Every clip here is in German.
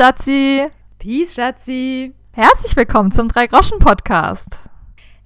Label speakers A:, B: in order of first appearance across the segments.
A: Schatzi.
B: Peace, Schatzi.
A: Herzlich willkommen zum Drei-Groschen-Podcast.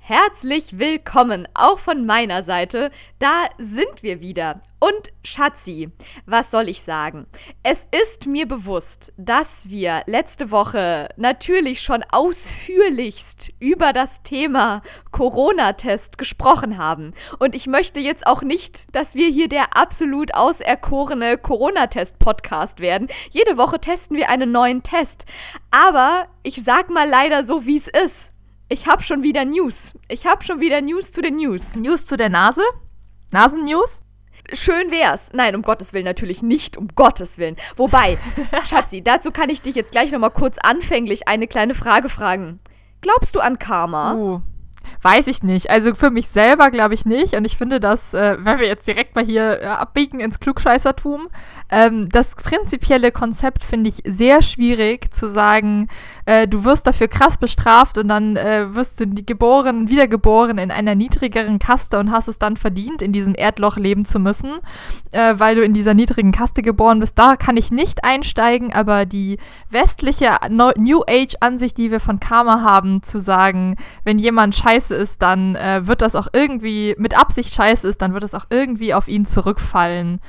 B: Herzlich willkommen, auch von meiner Seite. Da sind wir wieder. Und Schatzi, was soll ich sagen? Es ist mir bewusst, dass wir letzte Woche natürlich schon ausführlichst über das Thema Corona-Test gesprochen haben. Und ich möchte jetzt auch nicht, dass wir hier der absolut auserkorene Corona-Test-Podcast werden. Jede Woche testen wir einen neuen Test. Aber ich sag mal leider so, wie es ist. Ich habe schon wieder News. Ich habe schon wieder News zu den News.
A: News zu der Nase? Nasen-News?
B: Schön wär's. Nein, um Gottes Willen natürlich nicht, um Gottes Willen. Wobei, Schatzi, dazu kann ich dich jetzt gleich nochmal kurz anfänglich eine kleine Frage fragen. Glaubst du an Karma?
A: Uh, weiß ich nicht. Also für mich selber glaube ich nicht. Und ich finde, dass, äh, wenn wir jetzt direkt mal hier äh, abbiegen ins Klugscheißertum, ähm, das prinzipielle Konzept finde ich sehr schwierig zu sagen, äh, du wirst dafür krass bestraft und dann äh, wirst du geboren, wiedergeboren in einer niedrigeren Kaste und hast es dann verdient, in diesem Erdloch leben zu müssen, äh, weil du in dieser niedrigen Kaste geboren bist. Da kann ich nicht einsteigen, aber die westliche New Age-Ansicht, die wir von Karma haben, zu sagen, wenn jemand scheiße ist, dann äh, wird das auch irgendwie mit Absicht scheiße ist, dann wird es auch irgendwie auf ihn zurückfallen.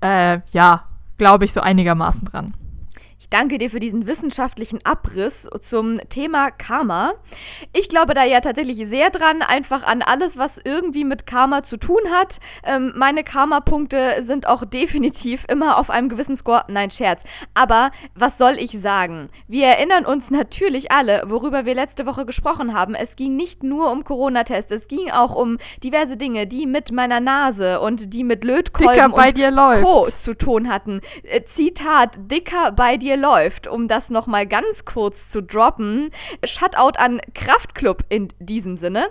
A: Äh, ja, glaube ich so einigermaßen dran.
B: Ich danke dir für diesen wissenschaftlichen Abriss zum Thema Karma. Ich glaube da ja tatsächlich sehr dran, einfach an alles, was irgendwie mit Karma zu tun hat. Ähm, meine Karma-Punkte sind auch definitiv immer auf einem gewissen Score. Nein, Scherz. Aber was soll ich sagen? Wir erinnern uns natürlich alle, worüber wir letzte Woche gesprochen haben. Es ging nicht nur um Corona-Tests, es ging auch um diverse Dinge, die mit meiner Nase und die mit Lötkolben
A: Dicker bei
B: und. Co. zu tun hatten. Äh, Zitat, dicker bei dir läuft, um das nochmal ganz kurz zu droppen. Shutout an Kraftklub in diesem Sinne.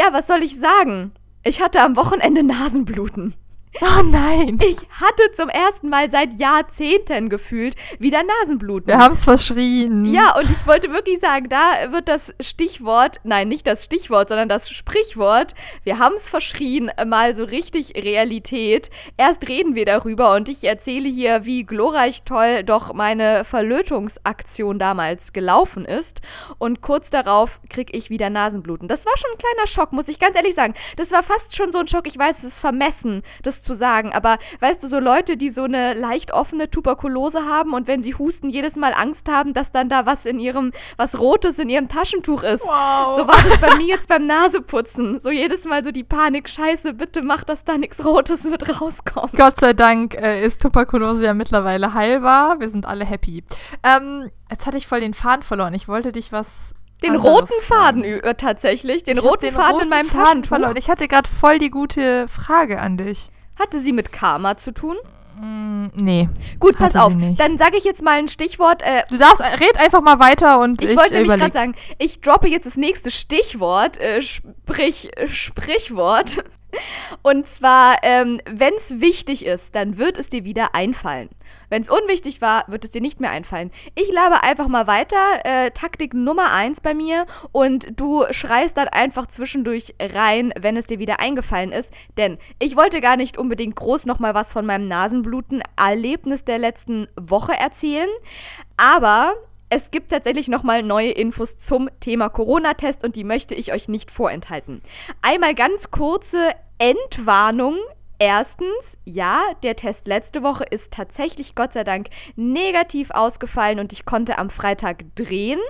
B: Ja, was soll ich sagen? Ich hatte am Wochenende Nasenbluten.
A: Oh nein.
B: Ich hatte zum ersten Mal seit Jahrzehnten gefühlt wieder Nasenbluten.
A: Wir haben es verschrien.
B: Ja, und ich wollte wirklich sagen, da wird das Stichwort, nein, nicht das Stichwort, sondern das Sprichwort, wir haben es verschrien, mal so richtig Realität. Erst reden wir darüber und ich erzähle hier, wie glorreich toll doch meine Verlötungsaktion damals gelaufen ist. Und kurz darauf kriege ich wieder Nasenbluten. Das war schon ein kleiner Schock, muss ich ganz ehrlich sagen. Das war fast schon so ein Schock. Ich weiß, es ist vermessen, das zu sagen. Aber weißt du, so Leute, die so eine leicht offene Tuberkulose haben und wenn sie husten, jedes Mal Angst haben, dass dann da was in ihrem, was Rotes in ihrem Taschentuch ist.
A: Wow.
B: So war das bei mir jetzt beim Naseputzen. So jedes Mal so die Panik, scheiße, bitte mach, dass da nichts Rotes mit rauskommt.
A: Gott sei Dank äh, ist Tuberkulose ja mittlerweile heilbar. Wir sind alle happy. Ähm, jetzt hatte ich voll den Faden verloren. Ich wollte dich was.
B: Den
A: anderes
B: roten Faden
A: fragen.
B: äh, tatsächlich, den
A: Ich
B: roten Faden in meinem
A: Faden
B: Taschentuch.
A: verloren. Ich hatte gerade voll die gute Frage an dich.
B: Hatte sie mit Karma zu tun?
A: Mm, nee.
B: Gut, pass auf. Dann sage ich jetzt mal ein Stichwort. Äh,
A: Du darfst, äh, red einfach mal weiter und ich,
B: ich wollte nämlich gerade sagen, ich droppe jetzt das nächste Stichwort, äh, sprich Sprichwort. Und zwar, ähm, wenn es wichtig ist, dann wird es dir wieder einfallen. Wenn es unwichtig war, wird es dir nicht mehr einfallen. Ich labe einfach mal weiter. Äh, Taktik Nummer eins bei mir. Und du schreist dann einfach zwischendurch rein, wenn es dir wieder eingefallen ist. Denn ich wollte gar nicht unbedingt groß nochmal was von meinem Nasenbluten-Erlebnis der letzten Woche erzählen. Aber es gibt tatsächlich nochmal neue Infos zum Thema Corona-Test und die möchte ich euch nicht vorenthalten. Einmal ganz kurze Entwarnung. Erstens, ja, der Test letzte Woche ist tatsächlich Gott sei Dank negativ ausgefallen und ich konnte am Freitag drehen.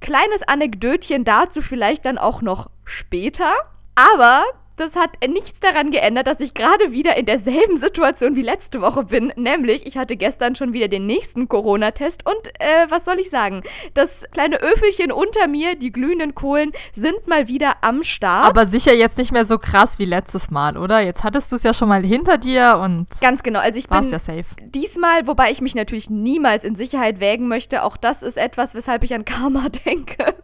B: Kleines Anekdötchen dazu vielleicht dann auch noch später. Aber das hat nichts daran geändert, dass ich gerade wieder in derselben Situation wie letzte Woche bin. Nämlich, ich hatte gestern schon wieder den nächsten Corona-Test und äh, was soll ich sagen? Das kleine Öfelchen unter mir, die glühenden Kohlen, sind mal wieder am Start.
A: Aber sicher jetzt nicht mehr so krass wie letztes Mal, oder? Jetzt hattest du es ja schon mal hinter dir und
B: Ganz genau. Also ich bin
A: ja safe.
B: diesmal, wobei ich mich natürlich niemals in Sicherheit wägen möchte, auch das ist etwas, weshalb ich an Karma denke.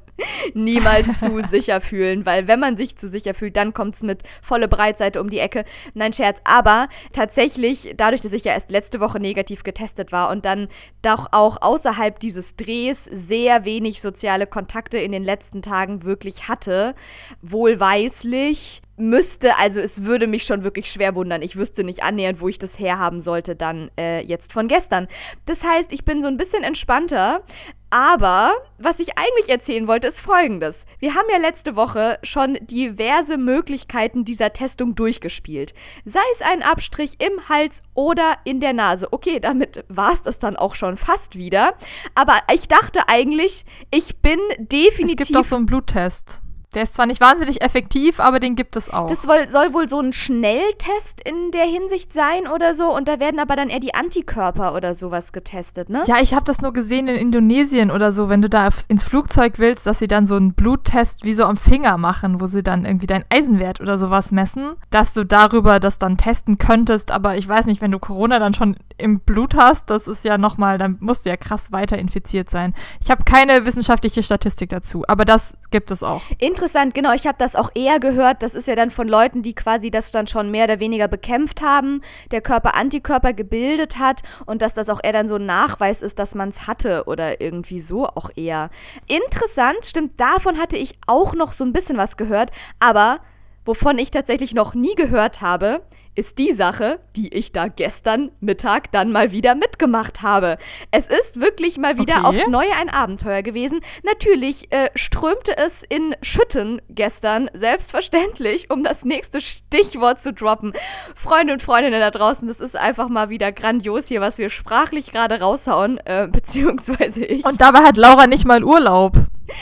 B: niemals zu sicher fühlen, weil wenn man sich zu sicher fühlt, dann kommt es mit volle Breitseite um die Ecke. Nein, Scherz. Aber tatsächlich, dadurch, dass ich ja erst letzte Woche negativ getestet war und dann doch auch außerhalb dieses Drehs sehr wenig soziale Kontakte in den letzten Tagen wirklich hatte, wohlweislich müsste, also es würde mich schon wirklich schwer wundern. Ich wüsste nicht annähernd, wo ich das herhaben sollte, dann äh, jetzt von gestern. Das heißt, ich bin so ein bisschen entspannter. Aber was ich eigentlich erzählen wollte, ist folgendes. Wir haben ja letzte Woche schon diverse Möglichkeiten dieser Testung durchgespielt. Sei es ein Abstrich im Hals oder in der Nase. Okay, damit war es das dann auch schon fast wieder. Aber ich dachte eigentlich, ich bin definitiv.
A: Es gibt doch so einen Bluttest. Der ist zwar nicht wahnsinnig effektiv, aber den gibt es auch.
B: Das soll, soll, wohl so ein Schnelltest in der Hinsicht sein oder so. Und da werden aber dann eher die Antikörper oder sowas getestet, ne?
A: Ja, ich habe das nur gesehen in Indonesien oder so, wenn du da ins Flugzeug willst, dass sie dann so einen Bluttest wie so am Finger machen, wo sie dann irgendwie deinen Eisenwert oder sowas messen, dass du darüber das dann testen könntest. Aber ich weiß nicht, wenn du Corona dann schon im Blut hast, das ist ja nochmal, dann musst du ja krass weiter infiziert sein. Ich habe keine wissenschaftliche Statistik dazu, aber das gibt es auch.
B: Interessant interessant, genau, ich habe das auch eher gehört. Das ist ja dann von Leuten, die quasi das dann schon mehr oder weniger bekämpft haben, der Körper Antikörper gebildet hat und dass das auch eher dann so ein Nachweis ist, dass man es hatte oder irgendwie so auch eher. Interessant, stimmt, davon hatte ich auch noch so ein bisschen was gehört, aber wovon ich tatsächlich noch nie gehört habe, ist die Sache, die ich da gestern Mittag dann mal wieder mitgemacht habe. Es ist wirklich mal wieder okay. aufs Neue ein Abenteuer gewesen. Natürlich äh, strömte es in Schütten gestern, selbstverständlich, um das nächste Stichwort zu droppen. Freunde und Freundinnen da draußen, das ist einfach mal wieder grandios hier, was wir sprachlich gerade raushauen, äh, beziehungsweise ich.
A: Und dabei hat Laura nicht mal Urlaub.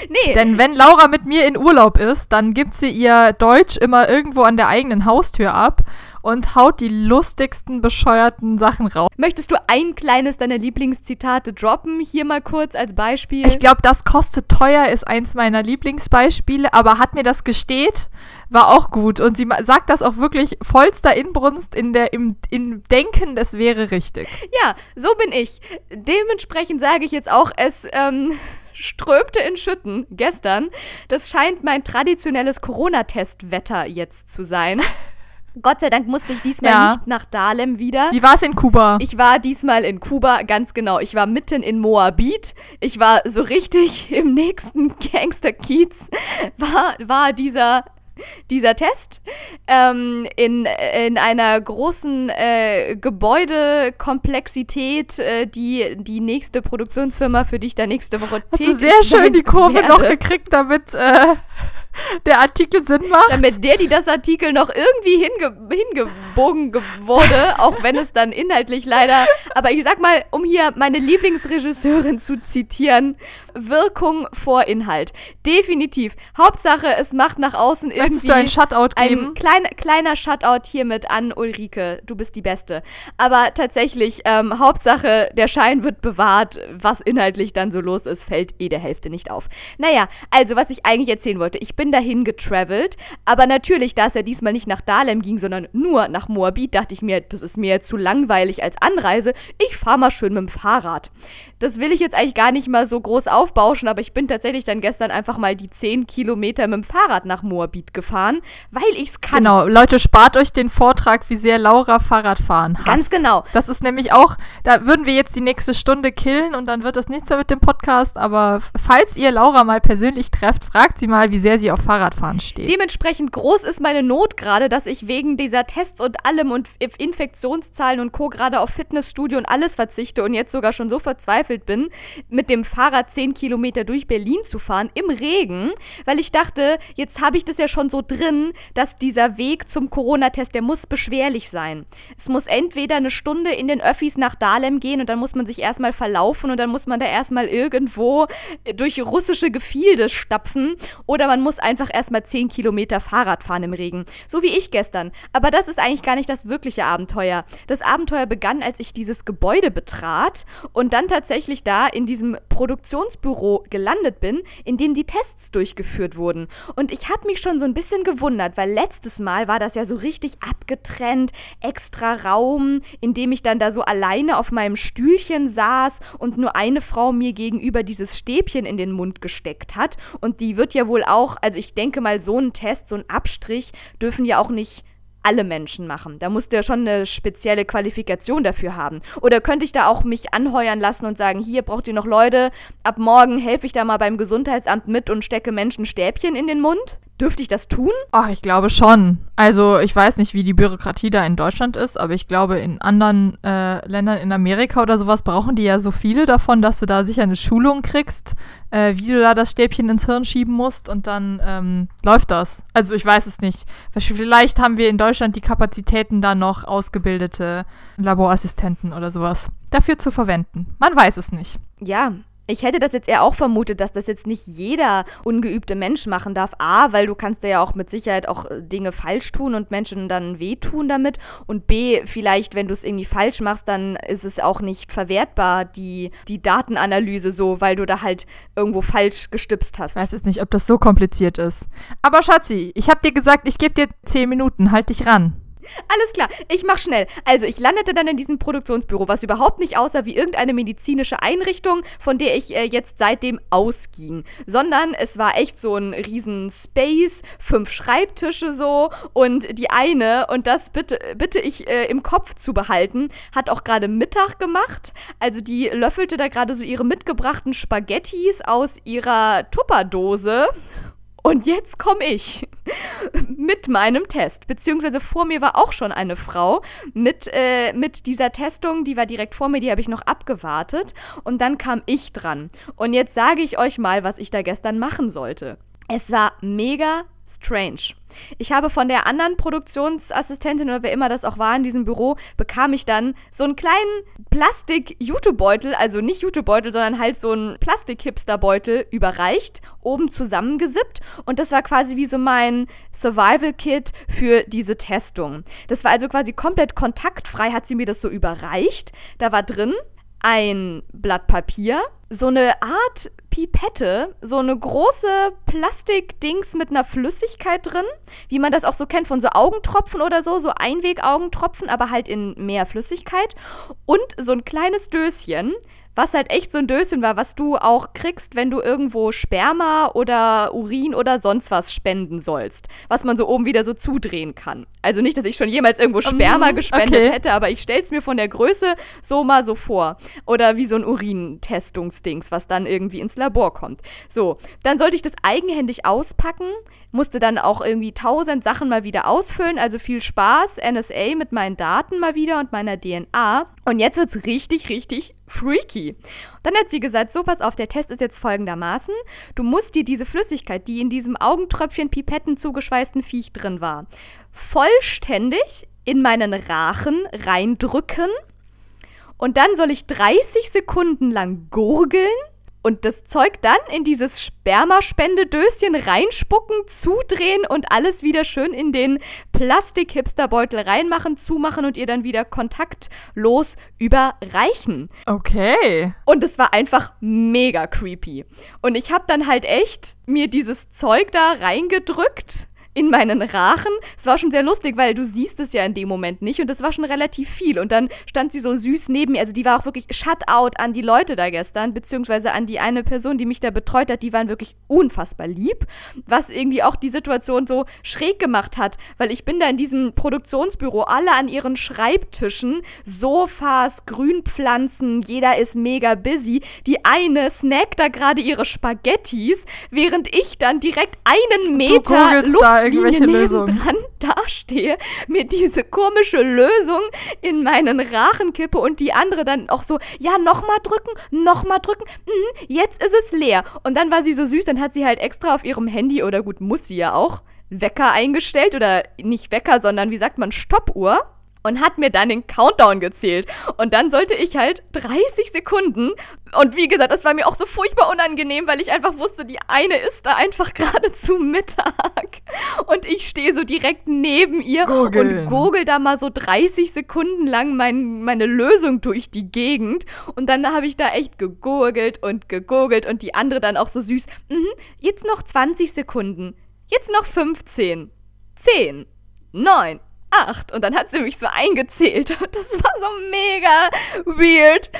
A: Nee. Denn wenn Laura mit mir in Urlaub ist, dann gibt sie ihr Deutsch immer irgendwo an der eigenen Haustür ab und haut die lustigsten, bescheuerten Sachen raus.
B: Möchtest du ein kleines deiner Lieblingszitate droppen? Hier mal kurz als Beispiel.
A: Ich glaube, das kostet teuer ist eins meiner Lieblingsbeispiele, aber hat mir das gesteht, war auch gut. Und sie sagt das auch wirklich vollster Inbrunst in der, im, im Denken, das wäre richtig.
B: Ja, so bin ich. Dementsprechend sage ich jetzt auch, es ähm, strömte in Schütten gestern. Das scheint mein traditionelles Corona-Testwetter jetzt zu sein. Gott sei Dank musste ich diesmal ja. nicht nach Dahlem wieder.
A: Wie war es in Kuba?
B: Ich war diesmal in Kuba, ganz genau. Ich war mitten in Moabit. Ich war so richtig im nächsten Gangster-Kiez. War, war dieser dieser Test ähm, in, in einer großen äh, Gebäudekomplexität, äh, die die nächste Produktionsfirma, für die ich da nächste Woche
A: tätig Hast du sehr schön die Kurve werde. noch gekriegt, damit äh, der Artikel Sinn macht.
B: Damit der, die das Artikel noch irgendwie hinge hingebogen wurde, auch wenn es dann inhaltlich leider, aber ich sag mal, um hier meine Lieblingsregisseurin zu zitieren, Wirkung vor Inhalt. Definitiv. Hauptsache, es macht nach außen irgendwie
A: Möchtest du ein Shutout geben?
B: Ein klein, kleiner Shutout hiermit an Ulrike. Du bist die Beste. Aber tatsächlich, ähm, Hauptsache, der Schein wird bewahrt. Was inhaltlich dann so los ist, fällt eh der Hälfte nicht auf. Naja, also, was ich eigentlich erzählen wollte. Ich bin dahin getravelt, aber natürlich, da es ja diesmal nicht nach Dahlem ging, sondern nur nach Moabit, dachte ich mir, das ist mir zu langweilig als Anreise. Ich fahre mal schön mit dem Fahrrad. Das will ich jetzt eigentlich gar nicht mal so groß aufbauschen, aber ich bin tatsächlich dann gestern einfach mal die 10 Kilometer mit dem Fahrrad nach Moabit gefahren, weil ich es kann.
A: Genau, Leute, spart euch den Vortrag, wie sehr Laura Fahrradfahren hasst.
B: Ganz genau.
A: Das ist nämlich auch, da würden wir jetzt die nächste Stunde killen und dann wird das nichts mehr mit dem Podcast, aber falls ihr Laura mal persönlich trefft, fragt sie mal, wie sehr sie auf Fahrradfahren steht.
B: Dementsprechend groß ist meine Not gerade, dass ich wegen dieser Tests und allem und Infektionszahlen und Co. gerade auf Fitnessstudio und alles verzichte und jetzt sogar schon so verzweifelt verzweifelt bin, mit dem Fahrrad 10 Kilometer durch Berlin zu fahren im Regen, weil ich dachte, jetzt habe ich das ja schon so drin, dass dieser Weg zum Corona-Test, der muss beschwerlich sein. Es muss entweder eine Stunde in den Öffis nach Dahlem gehen und dann muss man sich erstmal verlaufen und dann muss man da erstmal irgendwo durch russische Gefilde stapfen oder man muss einfach erstmal 10 Kilometer Fahrrad fahren im Regen. So wie ich gestern. Aber das ist eigentlich gar nicht das wirkliche Abenteuer. Das Abenteuer begann, als ich dieses Gebäude betrat und dann tatsächlich tatsächlich da in diesem Produktionsbüro gelandet bin, in dem die Tests durchgeführt wurden. Und ich habe mich schon so ein bisschen gewundert, weil letztes Mal war das ja so richtig abgetrennt, extra Raum, in dem ich dann da so alleine auf meinem Stühlchen saß und nur eine Frau mir gegenüber dieses Stäbchen in den Mund gesteckt hat. Und die wird ja wohl auch, also ich denke mal, so ein Test, so ein Abstrich dürfen ja auch nicht alle Menschen machen. Da musst du ja schon eine spezielle Qualifikation dafür haben. Oder könnte ich da auch mich anheuern lassen und sagen, hier braucht ihr noch Leute, ab morgen helfe ich da mal beim Gesundheitsamt mit und stecke Menschen Stäbchen in den Mund? Dürfte ich das tun?
A: Ach, ich glaube schon. Also ich weiß nicht, wie die Bürokratie da in Deutschland ist, aber ich glaube, in anderen äh, Ländern in Amerika oder sowas brauchen die ja so viele davon, dass du da sicher eine Schulung kriegst, äh, wie du da das Stäbchen ins Hirn schieben musst und dann ähm, läuft das. Also ich weiß es nicht. Vielleicht haben wir in Deutschland die Kapazitäten, da noch ausgebildete Laborassistenten oder sowas dafür zu verwenden. Man weiß es nicht.
B: Ja, ich hätte das jetzt eher auch vermutet, dass das jetzt nicht jeder ungeübte Mensch machen darf. A, weil du kannst ja auch mit Sicherheit auch äh, Dinge falsch tun und Menschen dann wehtun damit. Und B, vielleicht, wenn du es irgendwie falsch machst, dann ist es auch nicht verwertbar, die, die Datenanalyse so, weil du da halt irgendwo falsch gestipst hast.
A: Ich weiß jetzt nicht, ob das so kompliziert ist. Aber Schatzi, ich hab dir gesagt, ich gebe dir 10 Minuten, halt dich ran.
B: Alles klar, ich mach schnell. Also, ich landete dann in diesem Produktionsbüro, was überhaupt nicht aussah wie irgendeine medizinische Einrichtung, von der ich äh, jetzt seitdem ausging. Sondern es war echt so ein riesen Space, fünf Schreibtische so und die eine, und das bitte, bitte ich äh, im Kopf zu behalten, hat auch gerade Mittag gemacht. Also, die löffelte da gerade so ihre mitgebrachten Spaghettis aus ihrer Tupperdose und jetzt komme ich mit meinem Test. Beziehungsweise vor mir war auch schon eine Frau mit, äh, mit dieser Testung, die war direkt vor mir, die habe ich noch abgewartet. Und dann kam ich dran. Und jetzt sage ich euch mal, was ich da gestern machen sollte. Es war mega strange. Ich habe von der anderen Produktionsassistentin oder wer immer das auch war in diesem Büro, bekam ich dann so einen kleinen Plastik-Jutebeutel, also nicht Jutebeutel, sondern halt so einen Plastik-Hipster-Beutel überreicht, oben zusammengesippt und das war quasi wie so mein Survival-Kit für diese Testung. Das war also quasi komplett kontaktfrei, hat sie mir das so überreicht. Da war drin ein Blatt Papier, so eine Art Pipette, so eine große Plastikdings mit einer Flüssigkeit drin, wie man das auch so kennt von so Augentropfen oder so, so Einwegaugentropfen, aber halt in mehr Flüssigkeit. Und so ein kleines Döschen, was halt echt so ein Döschen war, was du auch kriegst, wenn du irgendwo Sperma oder Urin oder sonst was spenden sollst, was man so oben wieder so zudrehen kann. Also nicht, dass ich schon jemals irgendwo Sperma um, gespendet okay. hätte, aber ich stell's mir von der Größe so mal so vor. Oder wie so ein Urintestungsdings, was dann irgendwie ins Labor kommt. So, dann sollte ich das eigenhändig auspacken, musste dann auch irgendwie tausend Sachen mal wieder ausfüllen, also viel Spaß, NSA mit meinen Daten mal wieder und meiner DNA. Und jetzt wird's richtig, richtig freaky. Dann hat sie gesagt, so pass auf, der Test ist jetzt folgendermaßen. Du musst dir diese Flüssigkeit, die in diesem Augentröpfchen Pipetten zugeschweißten Viech drin war, vollständig in meinen Rachen reindrücken. Und dann soll ich 30 Sekunden lang gurgeln und das Zeug dann in dieses Spermaspendedöschen reinspucken, zudrehen und alles wieder schön in den Plastik-Hipsterbeutel reinmachen, zumachen und ihr dann wieder kontaktlos überreichen.
A: Okay.
B: Und es war einfach mega creepy. Und ich habe dann halt echt mir dieses Zeug da reingedrückt in meinen Rachen. Es war schon sehr lustig, weil du siehst es ja in dem Moment nicht und es war schon relativ viel. Und dann stand sie so süß neben mir. Also die war auch wirklich Shutout an die Leute da gestern, beziehungsweise an die eine Person, die mich da betreut hat. Die waren wirklich unfassbar lieb, was irgendwie auch die Situation so schräg gemacht hat, weil ich bin da in diesem Produktionsbüro, alle an ihren Schreibtischen, Sofas, Grünpflanzen, jeder ist mega busy. Die eine snackt da gerade ihre Spaghettis, während ich dann direkt einen Meter Luft irgendwelche Lösungen dran dastehe, mir diese komische Lösung in meinen Rachen kippe und die andere dann auch so, ja, nochmal drücken, nochmal drücken, mhm, jetzt ist es leer. Und dann war sie so süß, dann hat sie halt extra auf ihrem Handy, oder gut, muss sie ja auch, Wecker eingestellt oder nicht Wecker, sondern wie sagt man, Stoppuhr und hat mir dann den Countdown gezählt. Und dann sollte ich halt 30 Sekunden. Und wie gesagt, das war mir auch so furchtbar unangenehm, weil ich einfach wusste, die eine ist da einfach gerade zu Mittag. Und ich stehe so direkt neben ihr
A: Gurgeln.
B: und gurgel da mal so 30 Sekunden lang mein, meine Lösung durch die Gegend. Und dann habe ich da echt gegurgelt und gegurgelt und die andere dann auch so süß. Mhm, jetzt noch 20 Sekunden. Jetzt noch 15. 10. 9. 8. Und dann hat sie mich so eingezählt. Und das war so mega weird.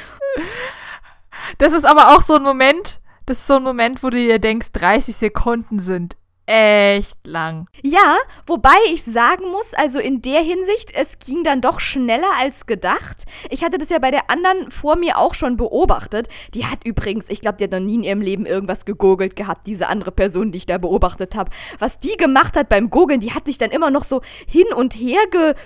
A: Das ist aber auch so ein Moment, das ist so ein Moment, wo du dir denkst, 30 Sekunden sind echt lang.
B: Ja, wobei ich sagen muss, also in der Hinsicht, es ging dann doch schneller als gedacht. Ich hatte das ja bei der anderen vor mir auch schon beobachtet. Die hat übrigens, ich glaube, die hat noch nie in ihrem Leben irgendwas gegurgelt gehabt, diese andere Person, die ich da beobachtet habe. Was die gemacht hat beim Gurgeln, die hat sich dann immer noch so hin und her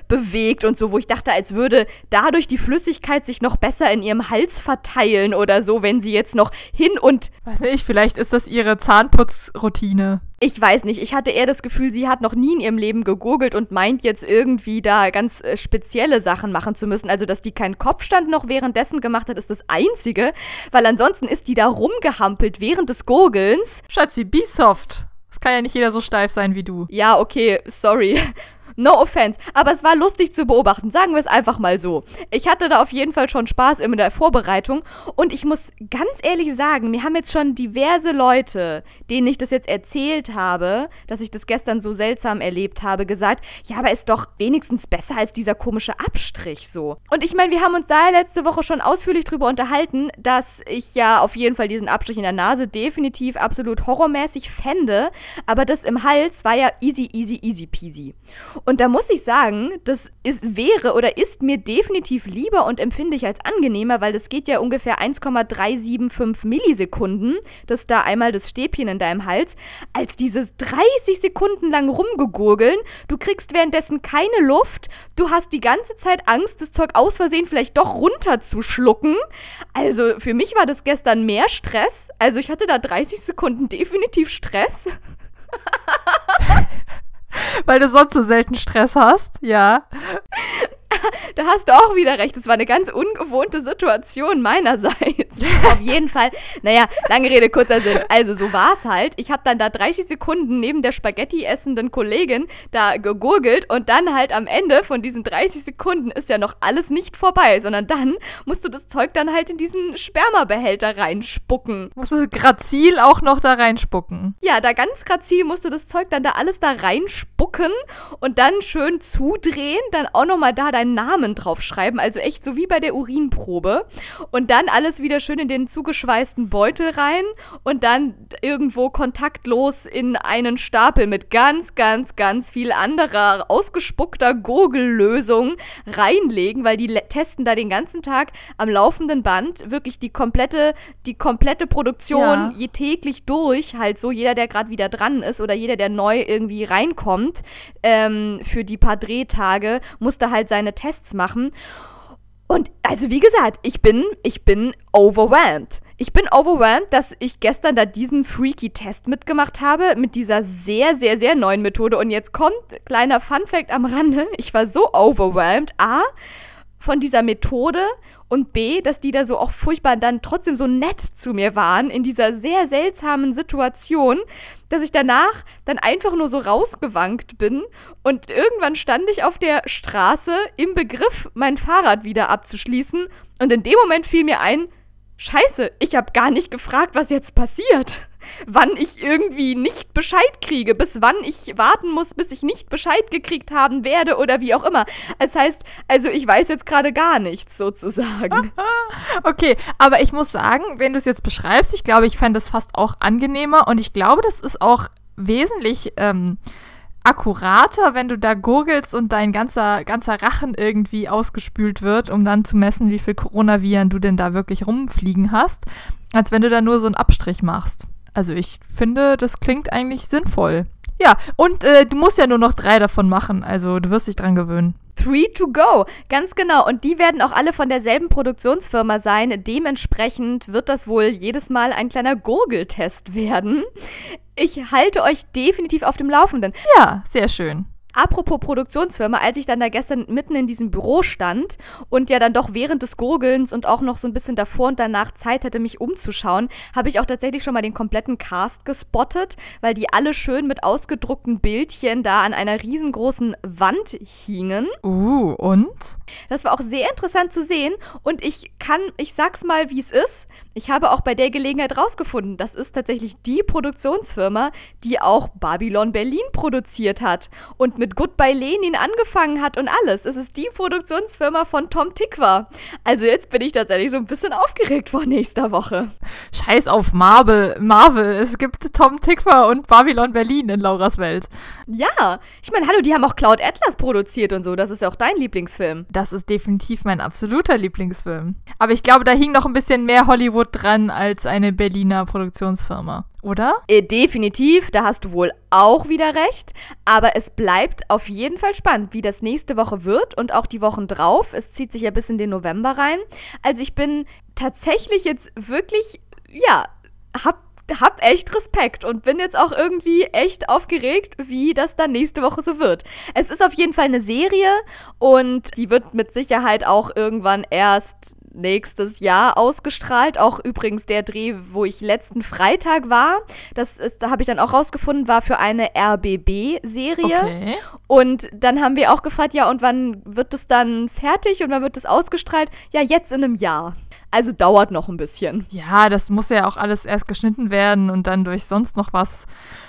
B: bewegt und so, wo ich dachte, als würde dadurch die Flüssigkeit sich noch besser in ihrem Hals verteilen oder so, wenn sie jetzt noch hin und.
A: Weiß nicht, vielleicht ist das ihre Zahnputzroutine.
B: Ich weiß nicht, ich hatte eher das Gefühl, sie hat noch nie in ihrem Leben gegurgelt und meint jetzt irgendwie da ganz äh, spezielle Sachen machen zu müssen. Also, dass die keinen Kopfstand noch währenddessen gemacht hat, ist das Einzige, weil ansonsten ist die da rumgehampelt während des Gurgelns.
A: Schatzi, be soft. Es kann ja nicht jeder so steif sein wie du.
B: Ja, okay, sorry. No offense, aber es war lustig zu beobachten, sagen wir es einfach mal so. Ich hatte da auf jeden Fall schon Spaß in der Vorbereitung und ich muss ganz ehrlich sagen, mir haben jetzt schon diverse Leute, denen ich das jetzt erzählt habe, dass ich das gestern so seltsam erlebt habe, gesagt, ja, aber ist doch wenigstens besser als dieser komische Abstrich so. Und ich meine, wir haben uns da letzte Woche schon ausführlich drüber unterhalten, dass ich ja auf jeden Fall diesen Abstrich in der Nase definitiv absolut horrormäßig fände, aber das im Hals war ja easy, easy, easy peasy. Und da muss ich sagen, das ist, wäre oder ist mir definitiv lieber und empfinde ich als angenehmer, weil das geht ja ungefähr 1,375 Millisekunden, das da einmal das Stäbchen in deinem Hals, als dieses 30 Sekunden lang rumgegurgeln. Du kriegst währenddessen keine Luft, du hast die ganze Zeit Angst, das Zeug aus Versehen vielleicht doch runterzuschlucken. Also für mich war das gestern mehr Stress. Also ich hatte da 30 Sekunden definitiv Stress.
A: Weil du sonst so selten Stress hast, ja.
B: da hast du auch wieder recht. Das war eine ganz ungewohnte Situation meinerseits. Auf jeden Fall. Naja, lange Rede, kurzer Sinn. Also so war es halt. Ich habe dann da 30 Sekunden neben der Spaghetti essenden Kollegin da gegurgelt und dann halt am Ende von diesen 30 Sekunden ist ja noch alles nicht vorbei, sondern dann musst du das Zeug dann halt in diesen Spermabehälter reinspucken.
A: Musst du grazil auch noch da reinspucken.
B: Ja, da ganz grazil musst du das Zeug dann da alles da reinspucken und dann schön zudrehen, dann auch nochmal da deinen Namen draufschreiben, also echt so wie bei der Urinprobe. Und dann alles wieder schön in den zugeschweißten Beutel rein und dann irgendwo kontaktlos in einen Stapel mit ganz, ganz, ganz viel anderer ausgespuckter Gurgellösung reinlegen, weil die testen da den ganzen Tag am laufenden Band wirklich die komplette, die komplette Produktion
A: Ja.
B: je täglich durch, halt so jeder, der gerade wieder dran ist oder jeder, der neu irgendwie reinkommt, ähm, für die paar Drehtage, musste halt seine Tests machen. Und also wie gesagt, ich bin, ich bin overwhelmed. Ich bin overwhelmed, dass ich gestern da diesen freaky Test mitgemacht habe mit dieser sehr, sehr, sehr neuen Methode. Und jetzt kommt kleiner Fun Fact am Rande. Ich war so overwhelmed. A, von dieser Methode und B, dass die da so auch furchtbar dann trotzdem so nett zu mir waren in dieser sehr seltsamen Situation, dass ich danach dann einfach nur so rausgewankt bin und irgendwann stand ich auf der Straße im Begriff, mein Fahrrad wieder abzuschließen. Und in dem Moment fiel mir ein, Scheiße, ich habe gar nicht gefragt, was jetzt passiert. Wann ich irgendwie nicht Bescheid kriege, bis wann ich warten muss, bis ich nicht Bescheid gekriegt haben werde oder wie auch immer. Das heißt, also ich weiß jetzt gerade gar nichts sozusagen.
A: Okay, aber ich muss sagen, wenn du es jetzt beschreibst, ich glaube, ich fände es fast auch angenehmer und ich glaube, das ist auch wesentlich ähm, akkurater, wenn du da gurgelst und dein ganzer, ganzer Rachen irgendwie ausgespült wird, um dann zu messen, wie viel Coronaviren du denn da wirklich rumfliegen hast, als wenn du da nur so einen Abstrich machst. Also ich finde, das klingt eigentlich sinnvoll. Ja, und äh, du musst ja nur noch drei davon machen, also du wirst dich dran gewöhnen.
B: Three to go, ganz genau. Und die werden auch alle von derselben Produktionsfirma sein. Dementsprechend wird das wohl jedes Mal ein kleiner Gurgeltest werden. Ich halte euch definitiv auf dem Laufenden.
A: Ja, sehr schön.
B: Apropos Produktionsfirma, als ich dann da gestern mitten in diesem Büro stand und ja dann doch während des Gurgelns und auch noch so ein bisschen davor und danach Zeit hatte, mich umzuschauen, habe ich auch tatsächlich schon mal den kompletten Cast gespottet, weil die alle schön mit ausgedruckten Bildchen da an einer riesengroßen Wand hingen.
A: Uh, und?
B: Das war auch sehr interessant zu sehen und ich kann, ich sag's mal, wie es ist. Ich habe auch bei der Gelegenheit rausgefunden, das ist tatsächlich die Produktionsfirma, die auch Babylon Berlin produziert hat und mit Goodbye Lenin angefangen hat und alles. Es ist die Produktionsfirma von Tom Tikva. Also jetzt bin ich tatsächlich so ein bisschen aufgeregt vor nächster Woche.
A: Scheiß auf Marvel, Marvel. Es gibt Tom Tikva und Babylon Berlin in Lauras Welt.
B: Ja, ich meine, hallo, die haben auch Cloud Atlas produziert und so. Das ist ja auch dein Lieblingsfilm.
A: Das ist definitiv mein absoluter Lieblingsfilm. Aber ich glaube, da hing noch ein bisschen mehr Hollywood dran als eine Berliner Produktionsfirma, oder?
B: Äh, definitiv, da hast du wohl auch wieder recht. Aber es bleibt auf jeden Fall spannend, wie das nächste Woche wird und auch die Wochen drauf. Es zieht sich ja bis in den November rein. Also ich bin tatsächlich jetzt wirklich, ja, hab hab echt Respekt und bin jetzt auch irgendwie echt aufgeregt, wie das dann nächste Woche so wird. Es ist auf jeden Fall eine Serie und die wird mit Sicherheit auch irgendwann erst nächstes Jahr ausgestrahlt. Auch übrigens der Dreh, wo ich letzten Freitag war, das ist, da habe ich dann auch rausgefunden, war für eine RBB-Serie.
A: Okay.
B: Und dann haben wir auch gefragt, ja, und wann wird es dann fertig und wann wird es ausgestrahlt? Ja, jetzt in einem Jahr. Also dauert noch ein bisschen.
A: Ja, das muss ja auch alles erst geschnitten werden und dann durch sonst noch was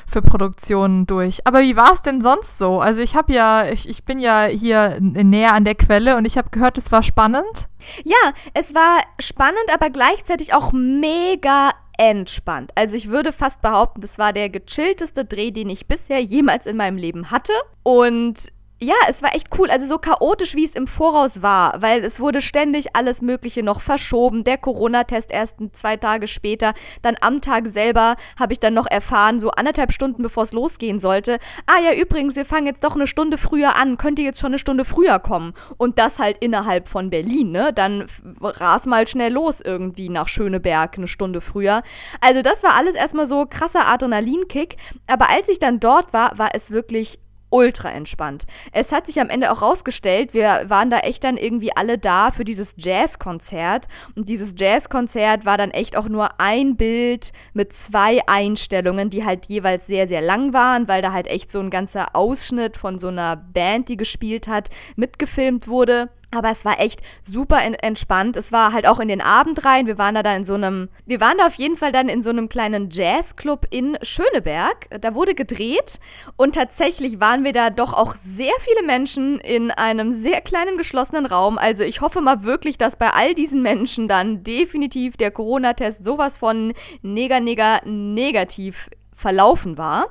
A: für Produktionen durch. Aber wie war es denn sonst so? Also ich habe ja, ich, ich bin ja hier näher an der Quelle und ich habe gehört, es war spannend.
B: Ja, es war spannend, aber gleichzeitig auch mega entspannt. Also ich würde fast behaupten, das war der gechillteste Dreh, den ich bisher jemals in meinem Leben hatte. Und ja, es war echt cool. Also so chaotisch, wie es im Voraus war, weil es wurde ständig alles Mögliche noch verschoben. Der Corona-Test erst zwei Tage später. Dann am Tag selber habe ich dann noch erfahren, so anderthalb Stunden bevor es losgehen sollte. Ah ja, übrigens, wir fangen jetzt doch eine Stunde früher an. Könnt ihr jetzt schon eine Stunde früher kommen? Und das halt innerhalb von Berlin, ne? Dann ras mal schnell los irgendwie nach Schöneberg eine Stunde früher. Also das war alles erstmal so krasser Adrenalinkick. Aber als ich dann dort war, war es wirklich ultra entspannt. Es hat sich am Ende auch rausgestellt, wir waren da echt dann irgendwie alle da für dieses Jazzkonzert. Und dieses Jazzkonzert war dann echt auch nur ein Bild mit zwei Einstellungen, die halt jeweils sehr, sehr lang waren, weil da halt echt so ein ganzer Ausschnitt von so einer Band, die gespielt hat, mitgefilmt wurde. Aber es war echt super entspannt. Es war halt auch in den Abend rein. Wir waren da, in so einem, wir waren da auf jeden Fall dann in so einem kleinen Jazzclub in Schöneberg. Da wurde gedreht und tatsächlich waren wir da doch auch sehr viele Menschen in einem sehr kleinen geschlossenen Raum. Also ich hoffe mal wirklich, dass bei all diesen Menschen dann definitiv der Corona-Test sowas von neger, neger, negativ verlaufen war.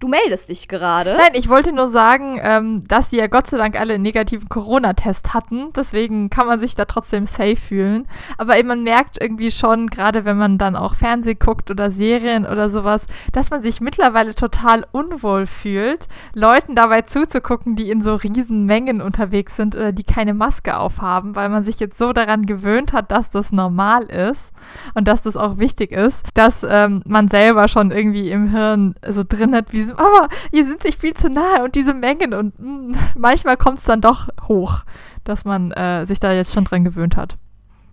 B: Du meldest dich gerade.
A: Nein, ich wollte nur sagen, ähm, dass sie ja Gott sei Dank alle einen negativen Corona-Test hatten. Deswegen kann man sich da trotzdem safe fühlen. Aber eben, man merkt irgendwie schon, gerade wenn man dann auch Fernsehen guckt oder Serien oder sowas, dass man sich mittlerweile total unwohl fühlt, Leuten dabei zuzugucken, die in so riesen Mengen unterwegs sind oder die keine Maske aufhaben, weil man sich jetzt so daran gewöhnt hat, dass das normal ist und dass das auch wichtig ist, dass ähm, man selber schon irgendwie im Hirn so drin hat, wie diesem, aber ihr sind sich viel zu nahe und diese Mengen und mh, mm, manchmal kommt es dann doch hoch, dass man äh, sich da jetzt schon dran gewöhnt hat.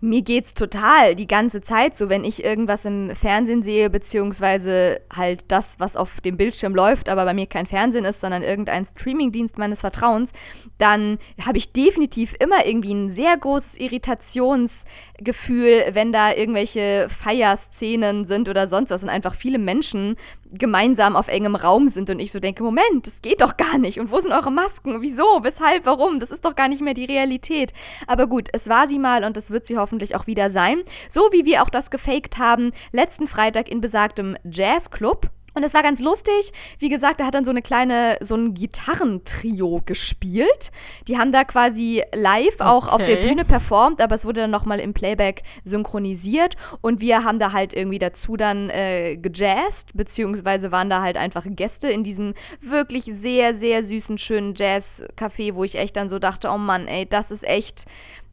B: Mir geht's total die ganze Zeit so, wenn ich irgendwas im Fernsehen sehe, beziehungsweise halt das, was auf dem Bildschirm läuft, aber bei mir kein Fernsehen ist, sondern irgendein Streamingdienst meines Vertrauens, dann habe ich definitiv immer irgendwie ein sehr großes Irritationsgefühl, wenn da irgendwelche Feierszenen sind oder sonst was und einfach viele Menschen gemeinsam auf engem Raum sind und ich so denke, Moment, das geht doch gar nicht. Und wo sind eure Masken? Wieso? Weshalb? Warum? Das ist doch gar nicht mehr die Realität. Aber gut, es war sie mal und es wird sie hoffentlich auch wieder sein. So wie wir auch das gefaked haben letzten Freitag in besagtem Jazzclub. Und es war ganz lustig. Wie gesagt, er hat dann so eine kleine, so ein Gitarrentrio gespielt. Die haben da quasi live okay. auch auf der Bühne performt, aber es wurde dann nochmal im Playback synchronisiert. Und wir haben da halt irgendwie dazu dann äh, gejazzt, beziehungsweise waren da halt einfach Gäste in diesem wirklich sehr, sehr süßen, schönen Jazz-Café, wo ich echt dann so dachte, oh Mann, ey, das ist echt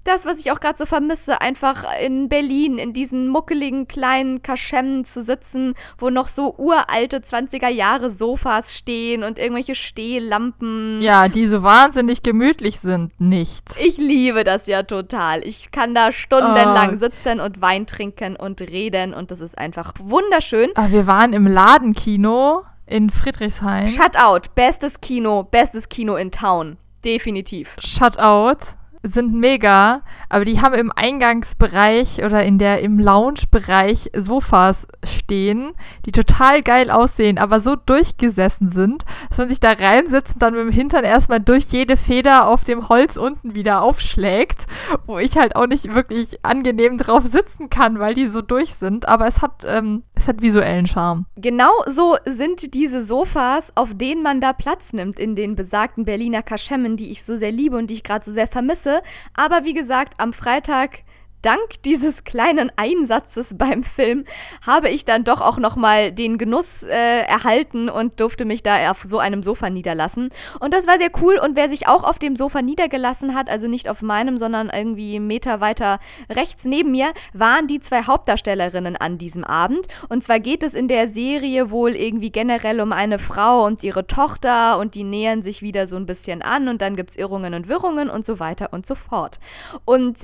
B: das, was ich auch gerade so vermisse, einfach in Berlin in diesen muckeligen kleinen Kaschemmen zu sitzen, wo noch so uralte 20er Jahre Sofas stehen und irgendwelche Stehlampen.
A: Ja, die so wahnsinnig gemütlich sind, nicht.
B: Ich liebe das ja total. Ich kann da stundenlang oh. sitzen und Wein trinken und reden und das ist einfach wunderschön.
A: Aber wir waren im Ladenkino in Friedrichshain.
B: Shutout, bestes Kino, bestes Kino in Town. Definitiv.
A: Shutout sind mega, aber die haben im Eingangsbereich oder in der im Lounge-Bereich Sofas stehen, die total geil aussehen, aber so durchgesessen sind, dass man sich da reinsetzt und dann mit dem Hintern erstmal durch jede Feder auf dem Holz unten wieder aufschlägt, wo ich halt auch nicht wirklich angenehm drauf sitzen kann, weil die so durch sind, aber es hat, ähm, es hat visuellen Charme.
B: Genau so sind diese Sofas, auf denen man da Platz nimmt in den besagten Berliner Kaschemmen, die ich so sehr liebe und die ich gerade so sehr vermisse Grüße. Aber wie gesagt, am Freitag dank dieses kleinen Einsatzes beim Film habe ich dann doch auch noch mal den Genuss äh, erhalten und durfte mich da auf so einem Sofa niederlassen. Und das war sehr cool. Und wer sich auch auf dem Sofa niedergelassen hat, also nicht auf meinem, sondern irgendwie einen Meter weiter rechts neben mir, waren die zwei Hauptdarstellerinnen an diesem Abend. Und zwar geht es in der Serie wohl irgendwie generell um eine Frau und ihre Tochter und die nähern sich wieder so ein bisschen an und dann gibt es Irrungen und Wirrungen und so weiter und so fort. Und